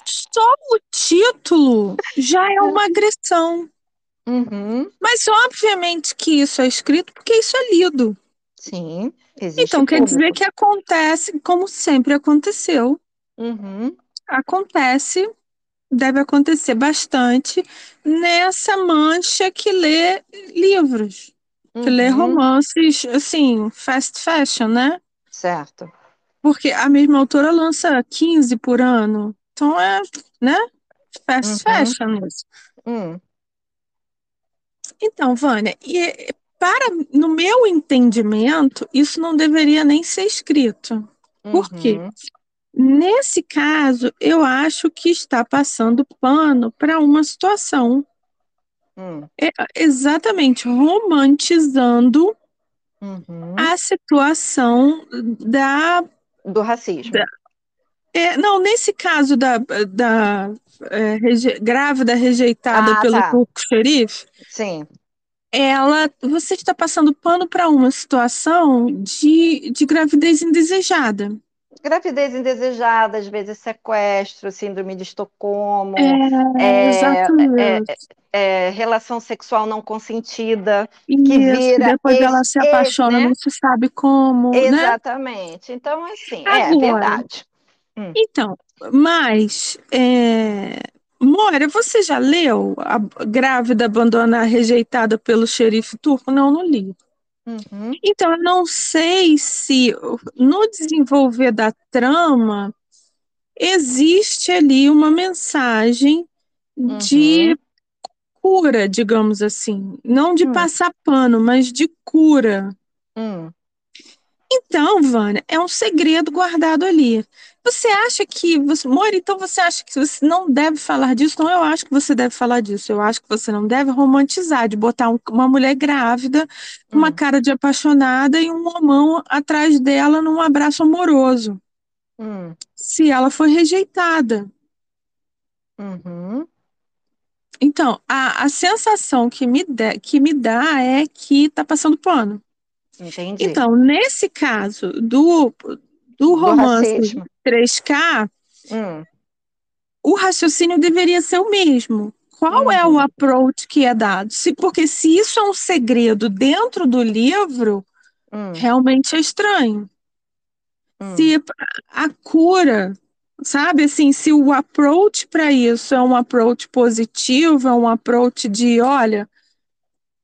S1: só o título já é uma agressão.
S2: Uhum.
S1: Mas obviamente que isso é escrito porque isso é lido.
S2: Sim.
S1: Então, quer dizer que acontece como sempre aconteceu.
S2: Uhum.
S1: Acontece, deve acontecer bastante nessa mancha que lê livros, uhum. uhum. romances, assim, fast fashion, né?
S2: Certo.
S1: Porque a mesma autora lança 15 por ano. Então é, né? Fast uhum. fashion isso.
S2: Hum.
S1: Então, Vânia, e para, no meu entendimento, isso não deveria nem ser escrito. Por quê?
S2: Uhum.
S1: Nesse caso, eu acho que está passando pano para uma situação.
S2: Hum.
S1: É, exatamente, romantizando
S2: uhum.
S1: a situação da.
S2: Do racismo. Da,
S1: é, não, nesse caso da, da é, reje, grávida rejeitada ah, pelo tá. turco xerife.
S2: Sim
S1: ela, você está passando pano para uma situação de, de gravidez indesejada.
S2: Gravidez indesejada, às vezes sequestro, síndrome de Estocolmo,
S1: é, é,
S2: é, é relação sexual não consentida,
S1: Isso, que vira depois ela se apaixona, né? não se sabe como,
S2: né? Exatamente. Né? Então, assim, é Agora, é verdade.
S1: Hum. Então, mas é, Moira, você já leu A Grávida Abandonada Rejeitada pelo Xerife Turco? Não, não li.
S2: Uhum.
S1: Então, eu não sei se no desenvolver da trama existe ali uma mensagem uhum. de cura, digamos assim. Não de uhum. passar pano, mas de cura.
S2: Hum.
S1: Então, Vânia, é um segredo guardado ali. Você acha que. Você, Mori, então você acha que você não deve falar disso? Não, eu acho que você deve falar disso. Eu acho que você não deve romantizar, de botar um, uma mulher grávida, com uma hum. cara de apaixonada e um homão atrás dela num abraço amoroso.
S2: Hum.
S1: Se ela foi rejeitada.
S2: Uhum.
S1: Então, a, a sensação que me, de, que me dá é que tá passando pano.
S2: Entendi.
S1: Então, nesse caso do, do romance do 3K,
S2: hum.
S1: o raciocínio deveria ser o mesmo. Qual uhum. é o approach que é dado? Se, porque se isso é um segredo dentro do livro,
S2: hum.
S1: realmente é estranho.
S2: Hum.
S1: Se a cura, sabe assim, se o approach para isso é um approach positivo, é um approach de, olha,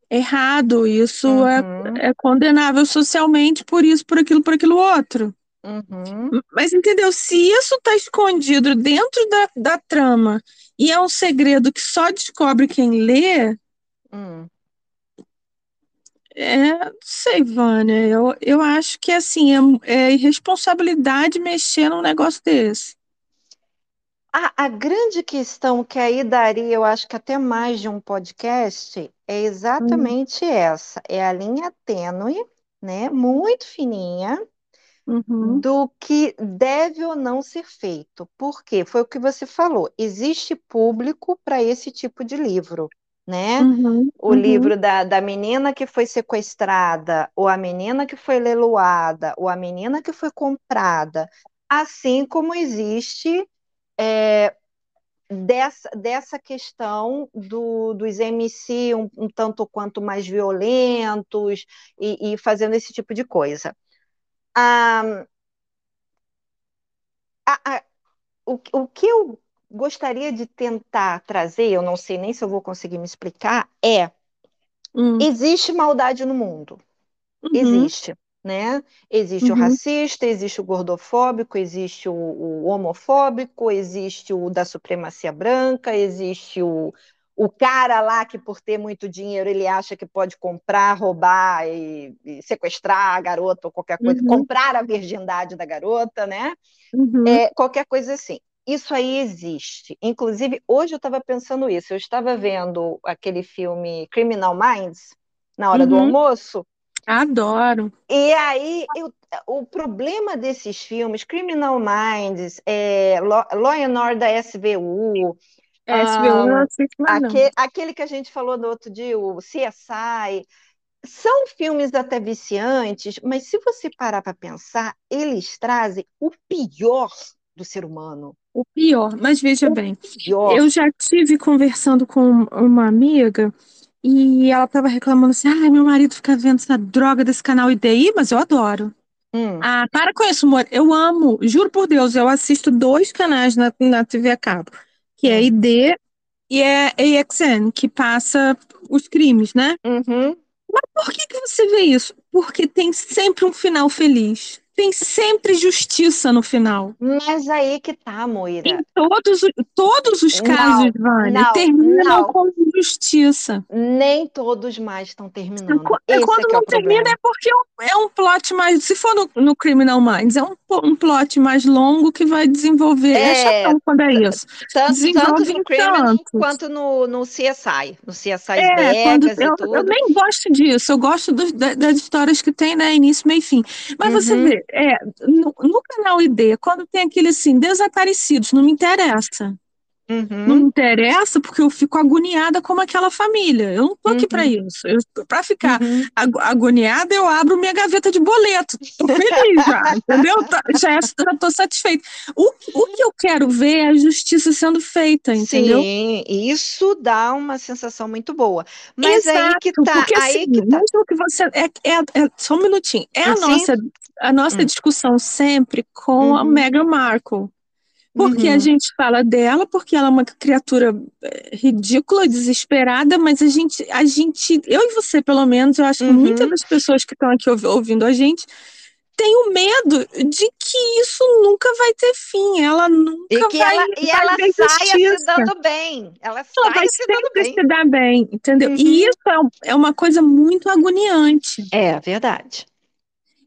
S1: errado, isso é,
S2: uhum.
S1: é, é condenável socialmente por isso, por aquilo, por aquilo outro.
S2: Uhum.
S1: Mas entendeu? Se isso está escondido dentro da, da trama e é um segredo que só descobre quem lê,
S2: hum.
S1: é, não sei, Vânia, eu, eu acho que assim, é, é irresponsabilidade mexer num negócio desse.
S2: A, a, grande questão que aí daria, eu acho que até mais de um podcast, é exatamente hum. essa. É a linha tênue, né? Muito fininha,
S1: uhum.
S2: do que deve ou não ser feito. Por quê? Foi o que você falou. Existe público para esse tipo de livro. Né?
S1: Uhum,
S2: o
S1: uhum.
S2: livro da, da menina que foi sequestrada, ou a menina que foi leiloada, ou a menina que foi comprada, assim como existe é, dessa, dessa questão do, dos MC um, um, tanto quanto mais violentos e, e fazendo esse tipo de coisa. Ah, a, a, o, o que eu gostaria de tentar trazer, eu não sei nem se eu vou conseguir me explicar, é hum. existe maldade no mundo. Uhum. Existe né? Existe uhum. o racista, existe o gordofóbico, existe o, o, homofóbico, existe o da supremacia branca, existe o, o cara lá que por ter muito dinheiro ele acha que pode comprar, roubar e, e sequestrar a garota ou qualquer coisa, uhum. comprar a virgindade da garota, né? Uhum. É, qualquer coisa assim. Isso aí existe. Inclusive, hoje eu estava pensando isso. Eu estava vendo aquele filme Criminal Minds na hora do uhum. almoço
S1: Adoro.
S2: E aí, eu, o problema desses filmes, Criminal Minds, é, Law, Law and Order SVU,
S1: SVU
S2: aquele, aquele que a gente falou no outro dia, o CSI, são filmes até viciantes, mas se você parar para pensar, eles trazem o pior do ser humano.
S1: O pior, mas veja o bem, pior. eu já tive conversando com uma amiga e ela tava reclamando assim: ai, meu marido fica vendo essa droga desse canal IDI, mas eu adoro. Hum. Ah, para com isso, amor. Eu amo, juro por Deus, eu assisto dois canais na, na TV a cabo, que é hum. ID e é AXN, que passa os crimes, né?
S2: Uhum.
S1: Mas por que, que você vê isso? Porque tem sempre um final feliz tem sempre justiça no final.
S2: Mas aí que tá, Moira.
S1: Em todos, todos os casos, Vânia, terminam com justiça.
S2: Nem todos mais estão terminando.
S1: É, quando é não é termina é porque é um plot mais. Se for no, no Criminal Minds, é um, um plot mais longo que vai desenvolver. É, é chatão quando é isso.
S2: Tanto, tanto no Criminal quanto no, no CSI. No CSI é, Vegas
S1: eu. Eu nem gosto disso. Eu gosto do, das histórias que tem, né? Início, meio e fim. Mas uhum. você vê, é, no, no, canal ID, quando tem aquele assim, desaparecidos, não me interessa. Uhum. Não interessa porque eu fico agoniada como aquela família. Eu não tô aqui uhum. para isso. Para ficar uhum. agoniada, eu abro minha gaveta de boleto. Tô feliz já, entendeu? Tá, já, é, já tô satisfeita. O, o que eu quero ver é a justiça sendo feita, entendeu?
S2: Sim, isso dá uma sensação muito boa. Mas Exato, aí que tá.
S1: Porque,
S2: aí
S1: assim,
S2: que tá.
S1: Mesmo que você. É, é, é, só um minutinho. É a nossa, a nossa hum. discussão sempre com a uhum. Meghan Markle. Porque uhum. a gente fala dela, porque ela é uma criatura eh, ridícula, desesperada, mas a gente, a gente, eu e você, pelo menos, eu acho que muitas uhum. das pessoas que estão aqui ouvindo a gente têm o medo de que isso nunca vai ter fim. Ela nunca
S2: e que
S1: vai.
S2: Ela, e ela saia se dando bem. Ela, ela vai se
S1: sempre
S2: bem.
S1: se dar bem, entendeu? Uhum. E isso é, é uma coisa muito agoniante.
S2: É verdade.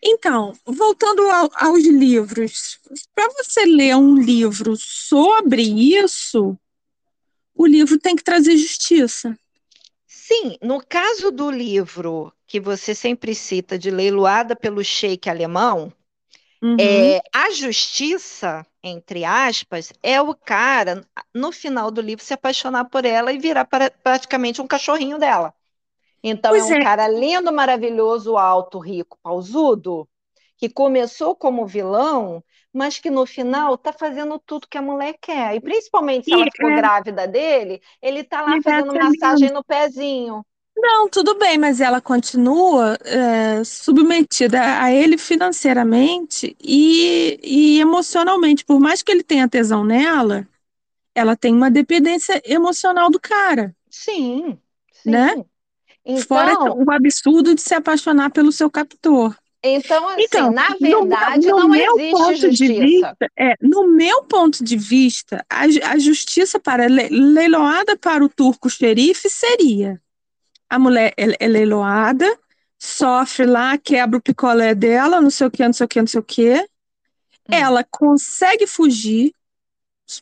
S1: Então, voltando ao, aos livros, para você ler um livro sobre isso, o livro tem que trazer justiça.
S2: Sim, no caso do livro que você sempre cita de leiloada pelo sheik alemão, uhum. é, a justiça, entre aspas, é o cara, no final do livro, se apaixonar por ela e virar para, praticamente um cachorrinho dela. Então pois é um é. cara lindo, maravilhoso, alto, rico, pausudo, que começou como vilão, mas que no final está fazendo tudo que a mulher quer. E principalmente se e, ela ficou é... grávida dele, ele está lá fazendo massagem no pezinho.
S1: Não, tudo bem, mas ela continua é, submetida a ele financeiramente e, e emocionalmente. Por mais que ele tenha tesão nela, ela tem uma dependência emocional do cara.
S2: Sim, sim.
S1: Né? Então, Fora o absurdo de se apaixonar pelo seu captor.
S2: Então, assim, então, na verdade, no, no não meu existe ponto justiça. De
S1: vista, é, no meu ponto de vista, a, a justiça para leiloada para o turco xerife seria a mulher é, é leiloada, sofre lá, quebra o picolé dela, não sei o que, não sei o que, não sei o que. Hum. Ela consegue fugir,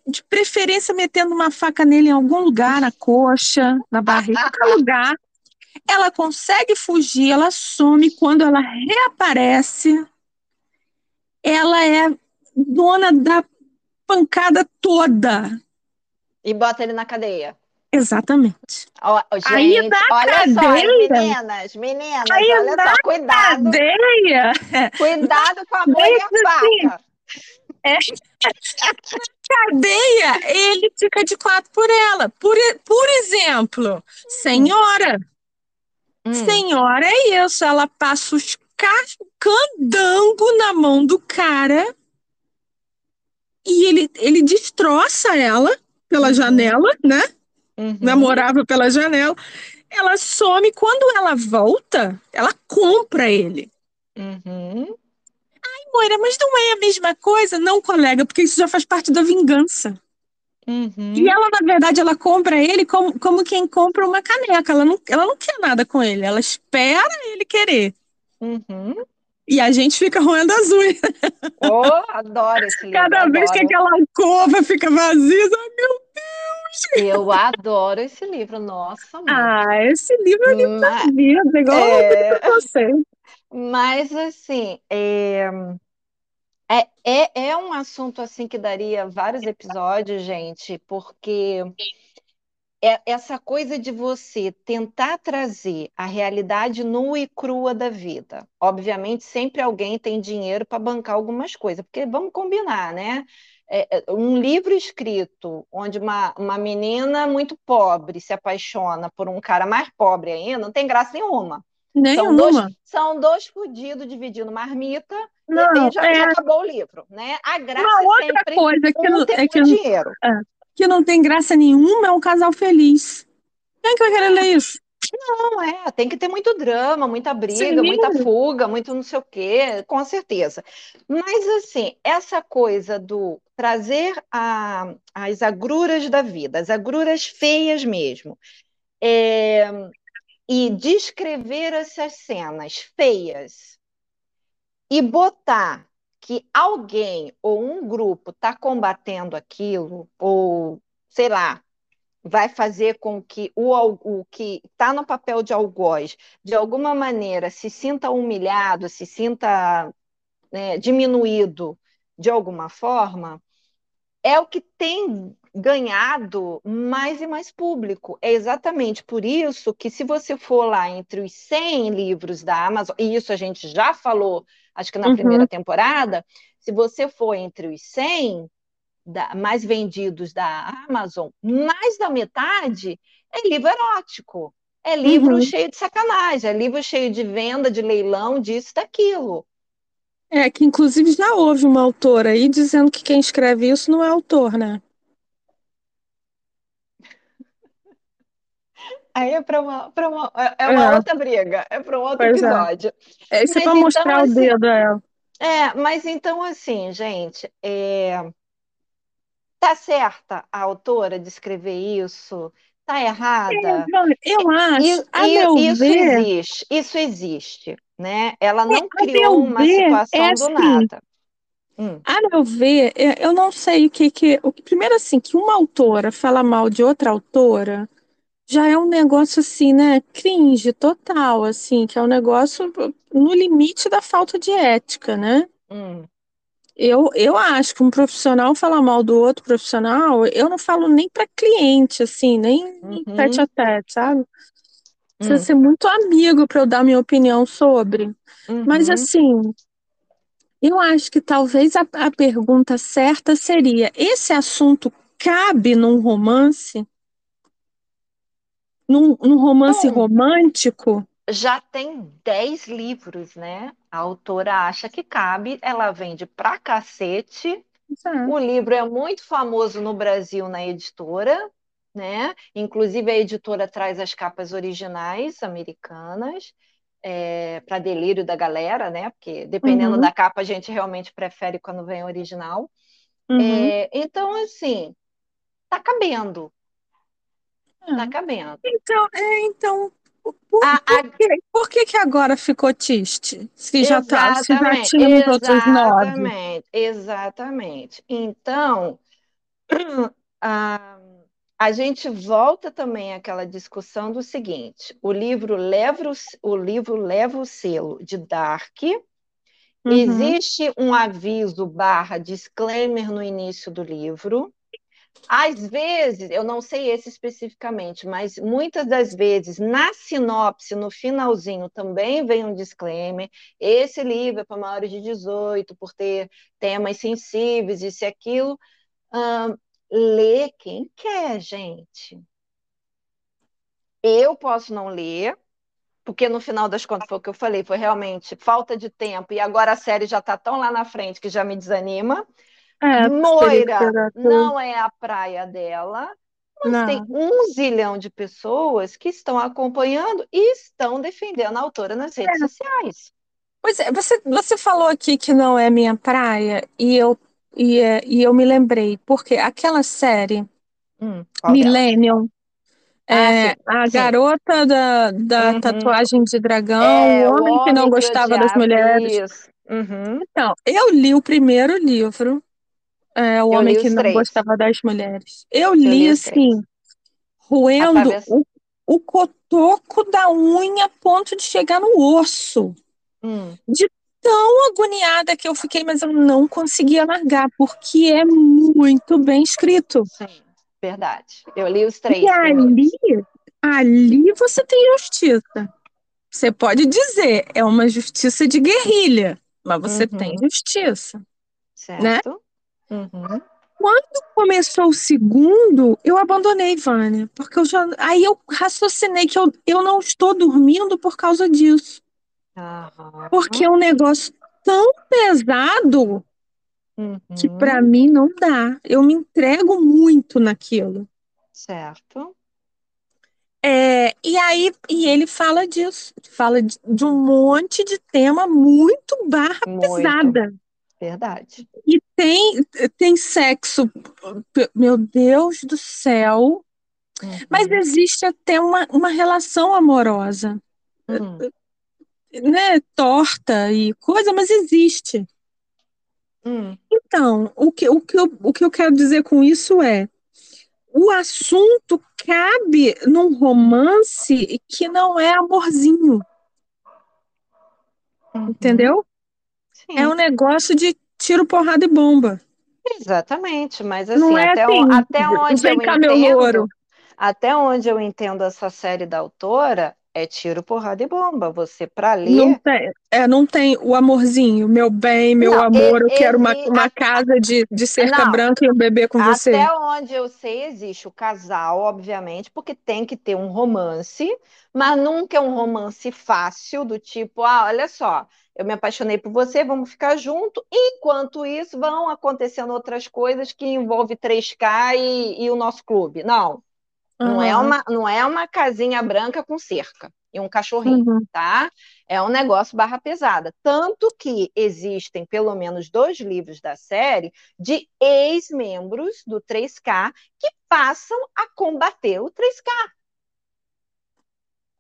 S1: de preferência metendo uma faca nele em algum lugar, na coxa, na barriga, em qualquer lugar. Ela consegue fugir, ela some. Quando ela reaparece, ela é dona da pancada toda.
S2: E bota ele na cadeia.
S1: Exatamente.
S2: Oh, gente, aí na olha cadeia, só, meninas, meninas, aí olha só, cuidado.
S1: Cadeia,
S2: cuidado com a mãe e a faca.
S1: É. Cadeia, ele fica de quatro por ela. Por, por exemplo, senhora.
S2: Hum.
S1: Senhora é isso, ela passa os candango na mão do cara e ele, ele destroça ela pela
S2: Uhum.
S1: janela, né?
S2: Uhum.
S1: Namorava pela janela. Ela some. Quando ela volta, ela compra ele.
S2: Uhum.
S1: Moira, mas não é a mesma coisa? Não, colega, porque isso já faz parte da vingança.
S2: Uhum.
S1: E ela, na verdade, ela compra ele como, como quem compra uma caneca. Ela não, ela não quer nada com ele. Ela espera ele querer.
S2: Uhum.
S1: E a gente fica roendo as unhas.
S2: Oh, adoro esse livro.
S1: Cada vez que aquela alcova fica vazia, ai, meu
S2: Eu adoro esse livro, nossa, mãe.
S1: Ah, esse livro é livro da vida, igual
S2: é,
S1: eu sei.
S2: mas assim, é, é, é, é um assunto assim que daria vários episódios, gente, porque é essa coisa de você tentar trazer a realidade nua e crua da vida. Obviamente, sempre alguém tem dinheiro para bancar algumas coisas, porque vamos combinar, né? É, é, um livro escrito onde uma, uma menina muito pobre se apaixona por um cara mais pobre ainda, não tem graça nenhuma. São dois,
S1: Nenhuma.
S2: são dois fudidos dividindo marmita e
S1: Não,
S2: aí já,
S1: é
S2: já acabou o livro, né? A graça
S1: uma
S2: é
S1: outra
S2: sempre
S1: coisa que não, é que,
S2: dinheiro.
S1: que não tem graça nenhuma é um casal feliz. Quem é que vai querer ler isso?
S2: Não, é, tem que ter muito drama, muita briga,
S1: Sim,
S2: muita fuga, muito não sei o quê, com certeza. Mas, assim, essa coisa do trazer a- as agruras da vida, as agruras feias mesmo, é, e descrever essas cenas feias e botar que alguém ou um grupo está combatendo aquilo, ou sei lá, vai fazer com que o, o que está no papel de algoz, de alguma maneira, se sinta humilhado, se sinta, né, diminuído de alguma forma, é o que tem ganhado mais e mais público. É exatamente por isso que, se você for lá entre os 100 livros da Amazon, e isso a gente já falou, acho que na
S1: Uhum.
S2: primeira temporada, se você for entre os 100 da- mais vendidos da Amazon, mais da metade é livro erótico. É livro
S1: Uhum.
S2: cheio de sacanagem, é livro cheio de venda, de leilão, disso, daquilo.
S1: É que inclusive já houve uma autora aí dizendo que quem escreve isso não é autor, né?
S2: Aí é para uma, para uma, é uma
S1: É,
S2: outra briga, é para um outro
S1: pois é.
S2: episódio.
S1: É, isso é
S2: Mas
S1: pra
S2: então,
S1: mostrar o
S2: assim,
S1: dedo a ela.
S2: é, mas então, assim, gente, é, tá certa a autora de escrever isso? Tá errada?
S1: Eu acho,
S2: E,
S1: a meu
S2: isso
S1: ver,
S2: existe, isso existe, né? Ela não
S1: a
S2: criou uma
S1: ver,
S2: situação
S1: é
S2: do
S1: assim,
S2: nada. Hum,
S1: a meu ver, é- eu não sei o que que. o que- Primeiro, assim, que uma autora fala mal de outra autora já é um negócio assim, né? Cringe total, assim, que é um negócio no limite da falta de ética, né?
S2: hum,
S1: Eu, eu acho que um profissional falar mal do outro profissional, eu não falo nem para cliente, assim, nem em tete a
S2: uhum,
S1: tete, sabe? Precisa
S2: hum,
S1: ser muito amigo para eu dar minha opinião sobre. Mas,
S2: uhum.
S1: assim, eu acho que talvez a, a pergunta certa seria: esse assunto cabe num romance? Num, num romance
S2: Bom,
S1: romântico?
S2: já tem 10 livros, né? A autora acha que cabe, ela vende pra cacete.
S1: É.
S2: O livro é muito famoso no Brasil na editora, né? Inclusive a editora traz as capas originais americanas, para delírio da galera, né? Porque dependendo
S1: Uhum,
S2: da capa a gente realmente prefere quando vem original.
S1: uhum.
S2: É, então, assim, tá cabendo, tá
S1: É.
S2: cabendo.
S1: Então, é, então, por,
S2: A,
S1: por
S2: a-
S1: por que que agora ficou triste? Se já tá, se já tínhamos outros nove.
S2: exatamente, exatamente. Então, a, a gente volta também àquela discussão do seguinte: o livro leva o, o livro leva o selo de Dark.
S1: Uhum,
S2: Existe um aviso barra disclaimer no início do livro, Às vezes, eu não sei esse especificamente, mas muitas das vezes, na sinopse, no finalzinho, também vem um disclaimer. Esse livro é para maiores de 18, por ter temas sensíveis, isso e aquilo. Hum, lê quem quer, gente. Eu posso não ler, porque no final das contas foi o que eu falei, foi realmente falta de tempo, e agora a série já está tão lá na frente que já me desanima.
S1: É,
S2: Moira não é a praia dela, mas
S1: Não.
S2: tem um zilhão de pessoas que estão acompanhando e estão defendendo a autora nas redes
S1: É.
S2: sociais.
S1: Pois é, você, você falou aqui que não é minha praia, e eu, e, é- e eu me lembrei, porque aquela série,
S2: Hum?
S1: Millennium,
S2: Ah,
S1: é,
S2: sim,
S1: a
S2: sim.
S1: garota da, da
S2: Uhum.
S1: tatuagem de dragão,
S2: É,
S1: o
S2: o
S1: homem que não
S2: homem
S1: gostava das mulheres.
S2: Uhum.
S1: Então, eu li o primeiro livro, é, O
S2: Eu
S1: Homem que não
S2: três.
S1: gostava das mulheres. Eu
S2: Eu
S1: li
S2: li
S1: assim, roendo o, o cotoco da unha a ponto de chegar no osso.
S2: Hum,
S1: Tão agoniada que eu fiquei, mas eu não conseguia largar, porque é muito bem escrito.
S2: sim, verdade. Eu li os três
S1: E ali, ali você tem justiça. Você pode dizer, é uma justiça de guerrilha, mas você
S2: Uhum.
S1: tem justiça.
S2: Certo? Uhum.
S1: Começou o segundo, eu abandonei, Vânia, porque eu já. Aí eu raciocinei que eu, eu não estou dormindo por causa disso.
S2: Aham.
S1: Porque é um negócio tão pesado que
S2: Uhum.
S1: pra mim não dá. Eu me entrego muito naquilo.
S2: Certo.
S1: É, e aí, e ele fala disso, fala de, de um monte de tema muito barra
S2: Muito.
S1: pesada.
S2: Verdade.
S1: E tem, tem sexo, meu Deus do céu,
S2: Uhum.
S1: mas existe até uma, uma relação amorosa,
S2: Hum.
S1: né? Torta e coisa, mas existe.
S2: Hum.
S1: Então, o que, o que eu, o que eu quero dizer com isso é o assunto cabe num romance que não é amorzinho,
S2: Uhum.
S1: entendeu?
S2: Sim,
S1: É um negócio de tiro, porrada e bomba.
S2: exatamente. Mas
S1: Não
S2: assim,
S1: é
S2: até,
S1: assim,
S2: até onde eu
S1: meu
S2: entendo,
S1: louro.
S2: até onde eu entendo essa série da autora, é tiro, porrada e bomba. Você, para
S1: Não
S2: ler,
S1: tem, é, não tem o amorzinho, meu bem, meu
S2: Não,
S1: amor, eu
S2: e-
S1: quero uma,
S2: exi-
S1: uma casa de, de cerca
S2: Não.
S1: branca e um bebê com você.
S2: Até onde eu sei, existe o casal, obviamente, porque tem que ter um romance, mas nunca é um romance fácil, do tipo, ah, olha só, eu me apaixonei por você, vamos ficar junto. Enquanto isso, vão acontecendo outras coisas que envolvem 3K e, e o nosso clube. Não, não é uma, não é uma casinha branca com cerca e um cachorrinho,
S1: uhum.
S2: tá? É um negócio barra pesada. Tanto que existem pelo menos dois livros da série de ex-membros do 3K que passam a combater o 3K.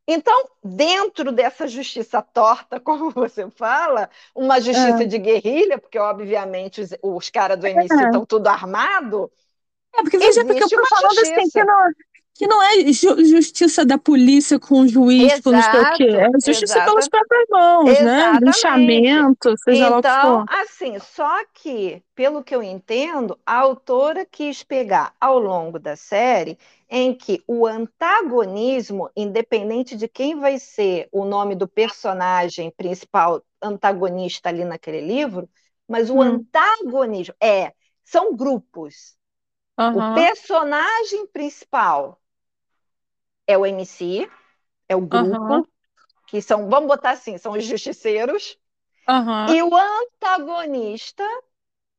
S2: Então, dentro dessa justiça torta, como você fala, uma justiça de guerrilha, porque obviamente os, os caras do MC
S1: É.
S2: estão tudo armado,
S1: É, porque veja, porque eu tô falando assim,
S2: justiça.
S1: que não, que não é ju- justiça da polícia com o juiz, com não sei o quê. É
S2: Exato,
S1: justiça
S2: exata-
S1: pelas próprias mãos, né?
S2: Exatamente.
S1: Linchamento, seja lá o que
S2: Então,
S1: for.
S2: assim, só que, pelo que eu entendo, a autora quis pegar ao longo da série em que o antagonismo, independente de quem vai ser o nome do personagem principal antagonista ali naquele livro, mas o
S1: Hum.
S2: antagonismo é, são grupos. O
S1: Aham,
S2: personagem principal é o MC, é o grupo,
S1: Aham.
S2: que são, vamos botar assim, são os justiceiros,
S1: aham.
S2: e o antagonista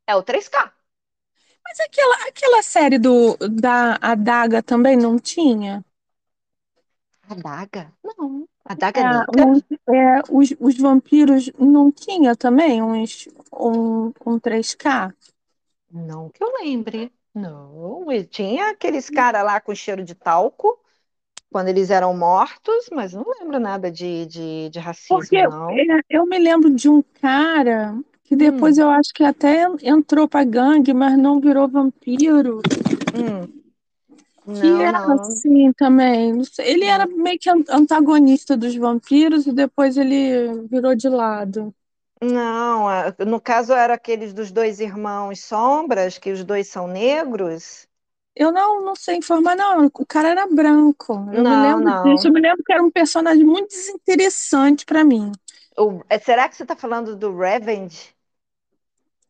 S2: é o 3K.
S1: Mas aquela, aquela série do, da Adaga também não tinha?
S2: A daga? Não. A daga
S1: É, um- é, os, os vampiros não tinha também uns, um, um 3K?
S2: Não que eu lembre. Não. E tinha aqueles caras lá com cheiro de talco, quando eles eram mortos, mas não lembro nada de, de, de racismo,
S1: Porque
S2: não.
S1: é, eu me lembro de um cara que
S2: Hum.
S1: depois eu acho que até entrou pra gangue, mas não virou vampiro.
S2: Hum.
S1: Que
S2: Não,
S1: era
S2: não.
S1: assim também. Ele era meio que an- antagonista dos vampiros e depois ele virou de lado.
S2: Não, no caso era aqueles dos dois irmãos sombras, que os dois são negros.
S1: Eu não, não sei informar, não. O cara era branco. Eu
S2: Não,
S1: me lembro
S2: não.
S1: disso. Eu me lembro que era um personagem muito desinteressante para mim.
S2: O- é, será que você está falando do Revenge?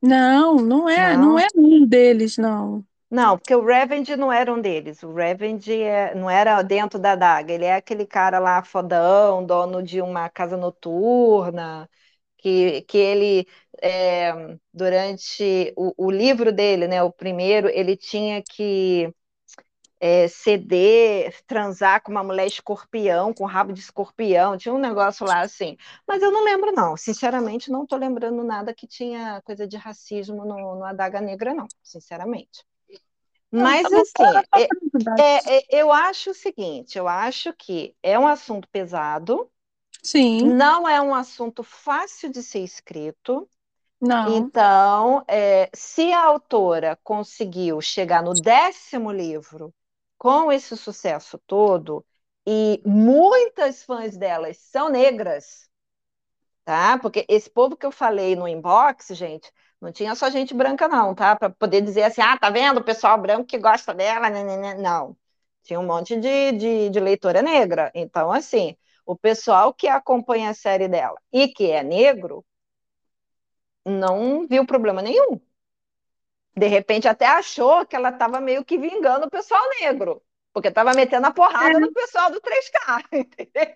S1: Não, não é,
S2: Não?
S1: não é um deles, não.
S2: Não, porque o Revenge não era um deles. O Revenge é- não era dentro da adaga. Ele é aquele cara lá fodão, dono de uma casa noturna, que, que ele, é, durante o, o livro dele, né, o primeiro, ele tinha que é, ceder, transar com uma mulher escorpião, com rabo de escorpião. Tinha um negócio lá assim. Mas eu não lembro, não. Sinceramente, não estou lembrando nada que tinha coisa de racismo no, no Adaga Negra, não. Sinceramente. Mas
S1: tá
S2: assim, é- é- é- eu acho o seguinte, eu acho que é um assunto pesado,
S1: Sim,
S2: não é um assunto fácil de ser escrito.
S1: Não.
S2: Então, é, se a autora conseguiu chegar no décimo livro com esse sucesso todo, e muitas fãs delas são negras, tá? Porque esse povo que eu falei no inbox, gente, não tinha só gente branca, não, tá? Para poder dizer assim, ah, tá vendo o pessoal branco que gosta dela, né, né, né? Não. Tinha um monte de, de, de leitora negra. Então, assim, o pessoal que acompanha a série dela e que é negro não viu problema nenhum. De repente até achou que ela estava meio que vingando o pessoal negro, porque estava metendo a porrada
S1: É.
S2: no pessoal do 3K, entendeu?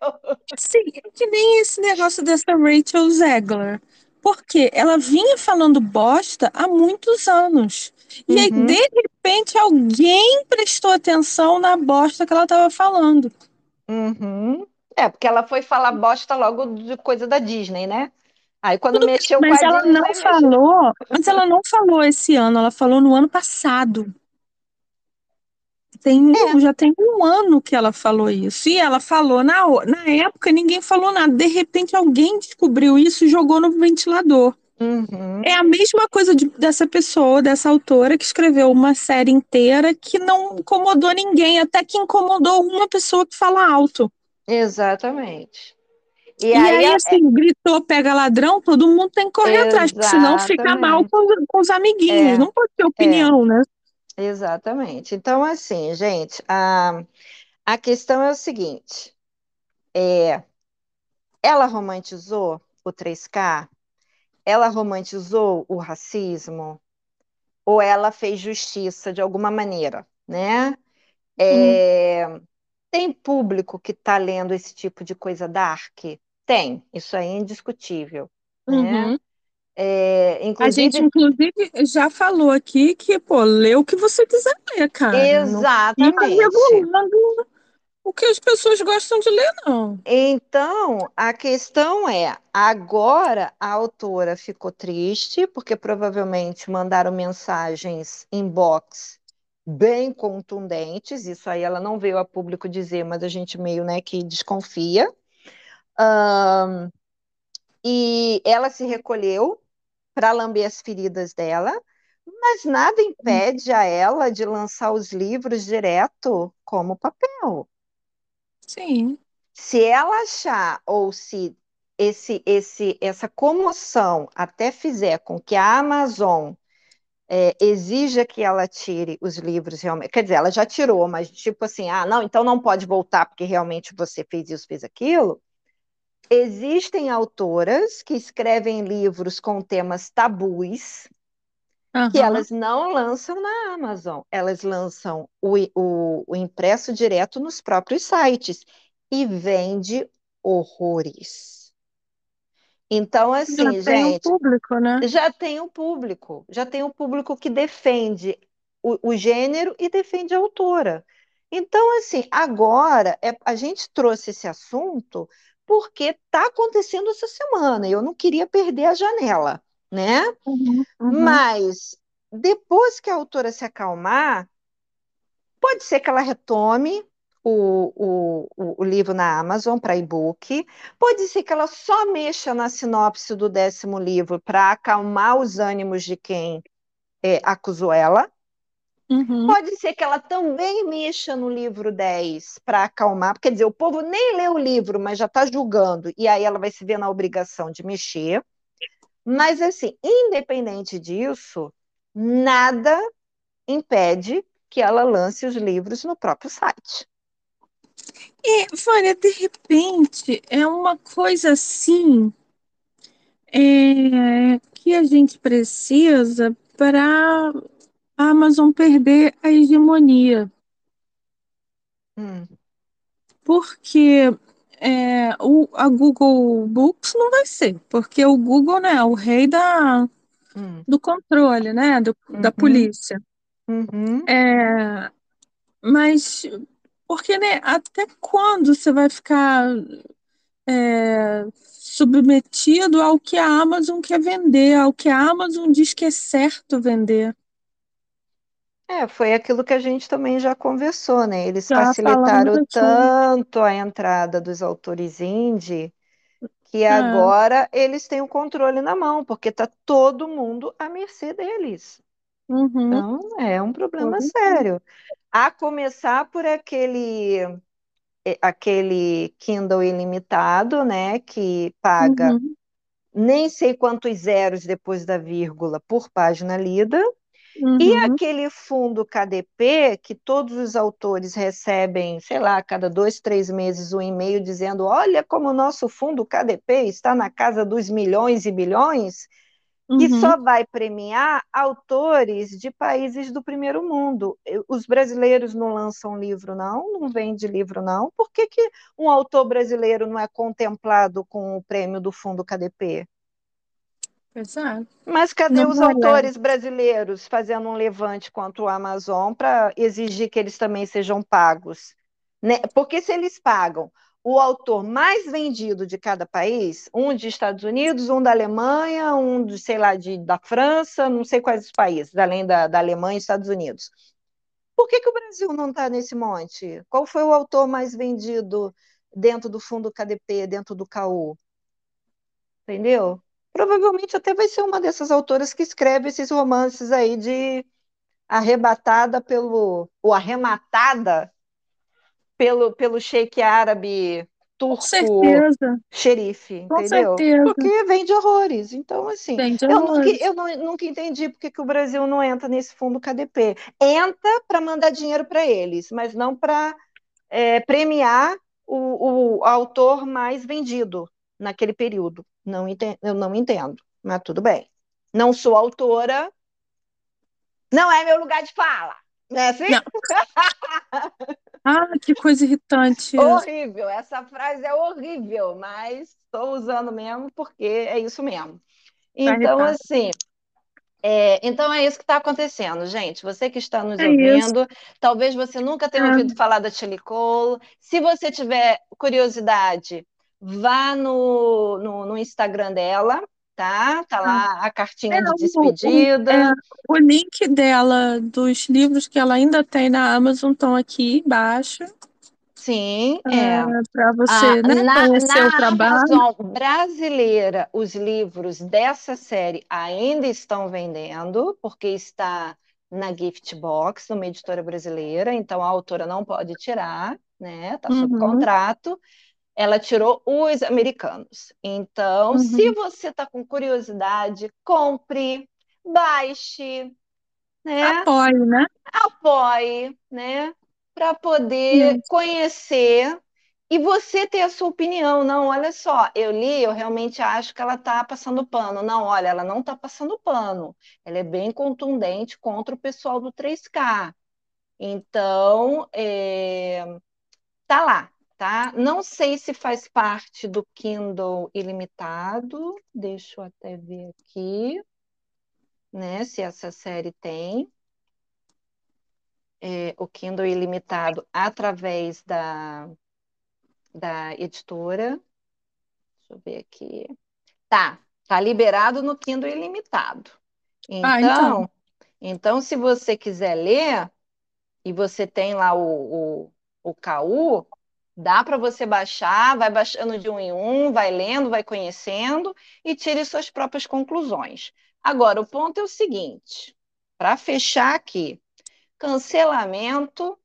S1: Sim, é que nem esse negócio dessa Rachel Zegler. Porque ela vinha falando bosta há muitos anos. E aí,
S2: Uhum.
S1: de repente, alguém prestou atenção na bosta que ela estava falando.
S2: Uhum. É, porque ela foi falar bosta logo de coisa da Disney, né? Aí quando
S1: Tudo bem,
S2: mexeu com
S1: mas ela não falou, mas ela não falou esse ano, ela falou no ano passado. Tem, um- já tem um ano que ela falou isso. E ela falou na, na época, ninguém falou nada. De repente, alguém descobriu isso e jogou no ventilador.
S2: Uhum.
S1: É a mesma coisa de- dessa pessoa, dessa autora, que escreveu uma série inteira que não incomodou ninguém, até que incomodou uma pessoa que fala alto.
S2: Exatamente. E
S1: E,
S2: aí,
S1: aí,
S2: a-
S1: assim, gritou, pega ladrão, todo mundo tem que correr atrás, porque senão fica mal com, os- com os amiguinhos.
S2: É.
S1: Não pode ter opinião, né?
S2: Exatamente. Então, assim, gente, a, a questão é o seguinte: é, ela romantizou o 3K? Ela romantizou o racismo? Ou ela fez justiça de alguma maneira, né? É, tem público que está lendo esse tipo de coisa dark? Tem, isso aí é indiscutível, né?
S1: Uhum.
S2: É,
S1: A
S2: inclusive,
S1: gente, inclusive, já falou aqui que, pô, lê o que você quiser ler, cara. Não fica
S2: exatamente.
S1: regulando o que as pessoas gostam de ler, não.
S2: Então, a questão é, agora a autora ficou triste, porque provavelmente mandaram mensagens inbox bem contundentes, isso aí ela não veio a público dizer, mas a gente meio, né, que desconfia. Ahn, e ela se recolheu para lamber as feridas dela, mas nada impede a ela de lançar os livros direto como papel.
S1: Sim.
S2: Se ela achar ou se esse, esse, essa comoção até fizer com que a Amazon é, exija que ela tire os livros realmente, quer dizer, ela já tirou, mas tipo assim, ah, não, então não pode voltar porque realmente você fez isso, fez aquilo. Existem autoras que escrevem livros com temas tabus que
S1: Aham.
S2: elas não lançam na Amazon, elas lançam o, o, o impresso direto nos próprios sites e vende horrores. Então,
S1: Já
S2: assim,
S1: tem o
S2: gente,
S1: público, né?
S2: já tem um público, já tem um público que defende o, o gênero e defende a autora. Então, assim, agora é, a gente trouxe esse assunto porque está acontecendo essa semana e eu não queria perder a janela, né?
S1: Uhum, uhum.
S2: Mas depois que a autora se acalmar, pode ser que ela retome o, o, o, o livro na Amazon para e-book, pode ser que ela só mexa na sinopse do décimo livro para acalmar os ânimos de quem é, acusou ela.
S1: Uhum.
S2: Pode ser que ela também mexa no livro 10 para acalmar, quer dizer, o povo nem lê o livro, mas já está julgando, e aí ela vai se ver na obrigação de mexer. Mas, assim, independente disso, nada impede que ela lance os livros no próprio site.
S1: E, Vânia, de repente, é uma coisa assim é, que a gente precisa para a Amazon perder a hegemonia.
S2: Hum.
S1: Porque é, o, a Google Books não vai ser, porque o Google né, é o rei da,
S2: Hum.
S1: do controle, né, do, da
S2: Uhum.
S1: polícia.
S2: Uhum.
S1: É, mas porque né, até quando você vai ficar é, submetido ao que a Amazon quer vender, ao que a Amazon diz que é certo vender?
S2: É, foi aquilo que a gente também já conversou, né? Eles
S1: Já
S2: facilitaram tanto a entrada dos autores indie que
S1: É.
S2: agora eles têm o controle na mão, porque tá todo mundo à mercê deles.
S1: Uhum,
S2: Então, é um problema
S1: Uhum.
S2: sério. A começar por aquele eh, aquele Kindle ilimitado, né, que paga
S1: uhum,
S2: nem sei quantos zeros depois da vírgula por página lida. E
S1: uhum.
S2: aquele fundo KDP, que todos os autores recebem, sei lá, cada dois, três meses, um e-mail dizendo: olha como o nosso fundo KDP está na casa dos milhões e bilhões,
S1: Uhum.
S2: só vai premiar autores de países do primeiro mundo. Os brasileiros não lançam livro, não, não vende livro, não. Por que, que um autor brasileiro não é contemplado com o prêmio do fundo KDP?
S1: É.
S2: Mas cadê
S1: Não
S2: os autores brasileiros fazendo um levante contra o Amazon para exigir que eles também sejam pagos? Né? Porque se eles pagam o autor mais vendido de cada país, um de Estados Unidos, um da Alemanha, um de, sei lá, de, da França, não sei quais os países, além da, da Alemanha e Estados Unidos. Por que, que o Brasil não está nesse monte? Qual foi o autor mais vendido dentro do fundo KDP, dentro do KU? Entendeu? Provavelmente até vai ser uma dessas autoras que escreve esses romances aí de arrebatada pelo, ou arrematada pelo, pelo sheik árabe turco
S1: certeza,
S2: xerife,
S1: com
S2: entendeu?
S1: certeza.
S2: Porque vende horrores. Então, assim,
S1: Vende
S2: eu nunca,
S1: horrores.
S2: eu não- nunca entendi por que que o Brasil não entra nesse fundo KDP. Entra para mandar dinheiro para eles, mas não para premiar o, o autor mais vendido naquele período. Não enten- eu não entendo, mas tudo bem. Não sou autora, não é meu lugar de fala. Não é assim?
S1: Ah, que coisa irritante.
S2: Horrível, essa frase é horrível, mas estou usando mesmo porque é isso mesmo. Então,
S1: irritada.
S2: assim, é, então é isso que está acontecendo, gente. Você que está nos
S1: É
S2: ouvindo, talvez você nunca tenha
S1: É.
S2: ouvido falar da Chili Cole. Se você tiver curiosidade, vá no, no, no Instagram dela, tá? Tá lá a cartinha
S1: É,
S2: de
S1: o- o-
S2: despedida.
S1: é, O link dela, dos livros que ela ainda tem na Amazon, estão aqui embaixo,
S2: Sim, é.
S1: para
S2: Ah,
S1: você né,
S2: na,
S1: conhecer o
S2: na
S1: trabalho.
S2: Amazon brasileira, os livros dessa série ainda estão vendendo, porque está na Gift Box, numa editora brasileira, então a autora não pode tirar, né? Está sob
S1: Uhum.
S2: contrato. Ela tirou os americanos. Então,
S1: Uhum.
S2: se você está com curiosidade, compre, baixe, né?
S1: Apoie, né?
S2: apoie, né? Para poder conhecer e você ter a sua opinião. Não, olha só, eu li, eu realmente acho que ela está passando pano. Não, olha, ela não está passando pano. Ela é bem contundente contra o pessoal do 3K. Então, é, tá lá, tá? Não sei se faz parte do Kindle ilimitado. Deixa eu até ver aqui, né? Se essa série tem é, o Kindle ilimitado através da, da editora. Deixa eu ver aqui. Tá, tá liberado no Kindle ilimitado.
S1: Ah,
S2: Então,
S1: então.
S2: então, se você quiser ler e você tem lá o, o, o KU, dá para você baixar, vai baixando de um em um, vai lendo, vai conhecendo e tire suas próprias conclusões. Agora, o ponto é o seguinte: para fechar aqui, cancelamento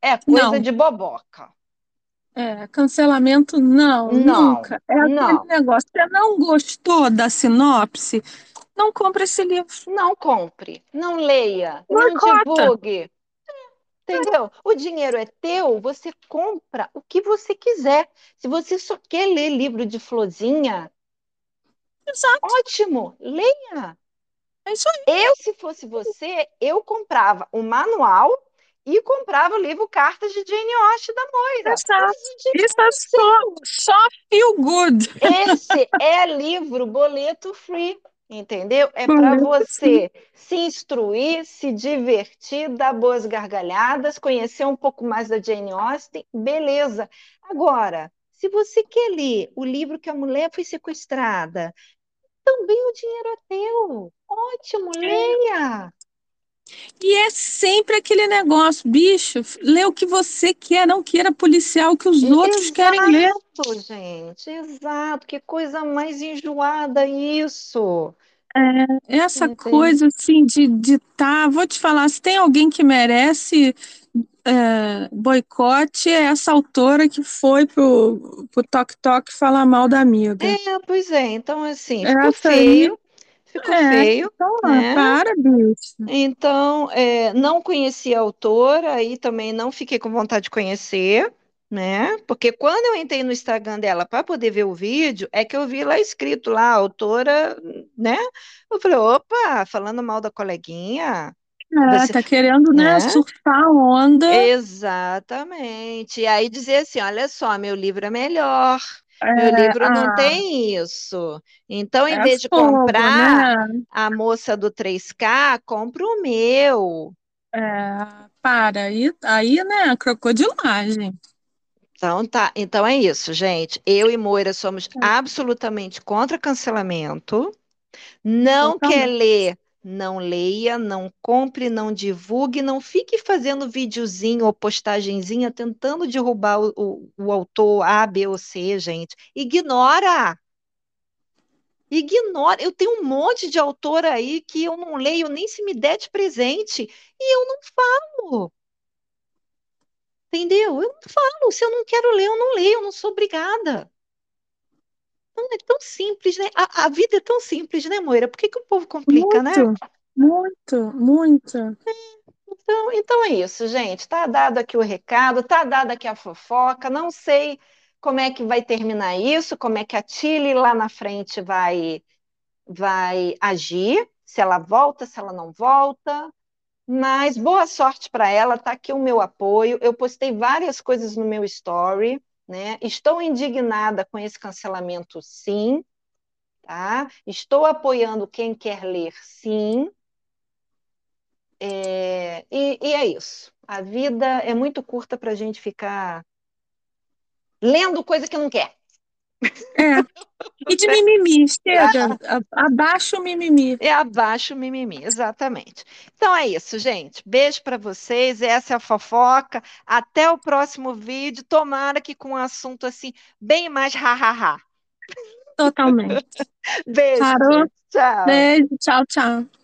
S2: é coisa
S1: Não.
S2: de boboca.
S1: É, cancelamento, não,
S2: Não,
S1: nunca. É aquele
S2: não.
S1: negócio. Você não gostou da sinopse? não compre esse livro.
S2: Não compre, não leia, não divulgue. Entendeu? O dinheiro é teu, você compra o que você quiser. Se você só quer ler livro de florzinha,
S1: Exato.
S2: ótimo, leia.
S1: É isso aí.
S2: Eu, se fosse você, eu comprava o manual e comprava o livro Cartas de Jane Austen da Moira.
S1: Exato. Isso é só, só feel good.
S2: Esse é livro boleto free. Entendeu? É para você se instruir, se divertir, dar boas gargalhadas, conhecer um pouco mais da Jane Austen, beleza. Agora, se você quer ler o livro que a mulher foi sequestrada, também o dinheiro é teu. Ótimo, leia.
S1: E é sempre aquele negócio, bicho, lê o que você quer, não queira policial o que os exato, outros querem ler.
S2: Exato, gente, exato. Que coisa mais enjoada isso.
S1: É, essa Entendi. coisa assim de estar, tá, vou te falar, se tem alguém que merece é, boicote, é essa autora que foi pro, pro Tok Tok falar mal da amiga.
S2: É, pois é, então assim, ficou essa feio. Aí ficou é, feio.
S1: Então, né? Para, bicho.
S2: Então, é, não conheci a autora e também não fiquei com vontade de conhecer, né? Porque quando eu entrei no Instagram dela para poder ver o vídeo, é que eu vi lá escrito lá, autora, né? Eu falei, opa, falando mal da coleguinha.
S1: É, você, tá querendo, né, né, surfar onda.
S2: Exatamente. E aí dizer assim, olha só, meu livro é melhor, meu é, livro não ah. tem isso. Então, em é vez de fogo, comprar né? a moça do 3K, compra o meu.
S1: É, para, aí, aí, né, crocodilagem.
S2: Então tá, então é isso, gente. Eu e Moira somos é. absolutamente contra cancelamento. Não quer ler não leia, não compre, não divulgue, não fique fazendo videozinho ou postagenzinha tentando derrubar o, o, o autor A, B ou C, gente. Ignora! Ignora. Eu tenho um monte de autor aí que eu não leio nem se me der de presente e eu não falo. Entendeu? Eu não falo. Se eu não quero ler, eu não leio, eu não sou obrigada. Não é tão simples, né? A, a vida é tão simples, né, Moira? Por que, que o povo complica,
S1: né? muito,
S2: né?
S1: Muito, muito.
S2: Então, então é isso, gente. Tá dado aqui o recado, tá dado aqui a fofoca. Não sei como é que vai terminar isso, como é que a Tilly lá na frente vai, vai agir, se ela volta, se ela não volta. Mas boa sorte para ela, tá aqui o meu apoio. Eu postei várias coisas no meu story. Né? Estou indignada com esse cancelamento, sim. Tá? Estou apoiando quem quer ler, sim. É, e, e, é isso. A vida é muito curta para a gente ficar lendo coisa que não quer.
S1: É. E de mimimi, chega. Abaixa o mimimi.
S2: É abaixo o mimimi, exatamente. Então é isso, gente. Beijo para vocês. Essa é a fofoca. Até o próximo vídeo. Tomara que com um assunto assim, bem mais ha-ha-ha.
S1: Totalmente.
S2: Beijo. Tchau.
S1: Beijo. Tchau, tchau.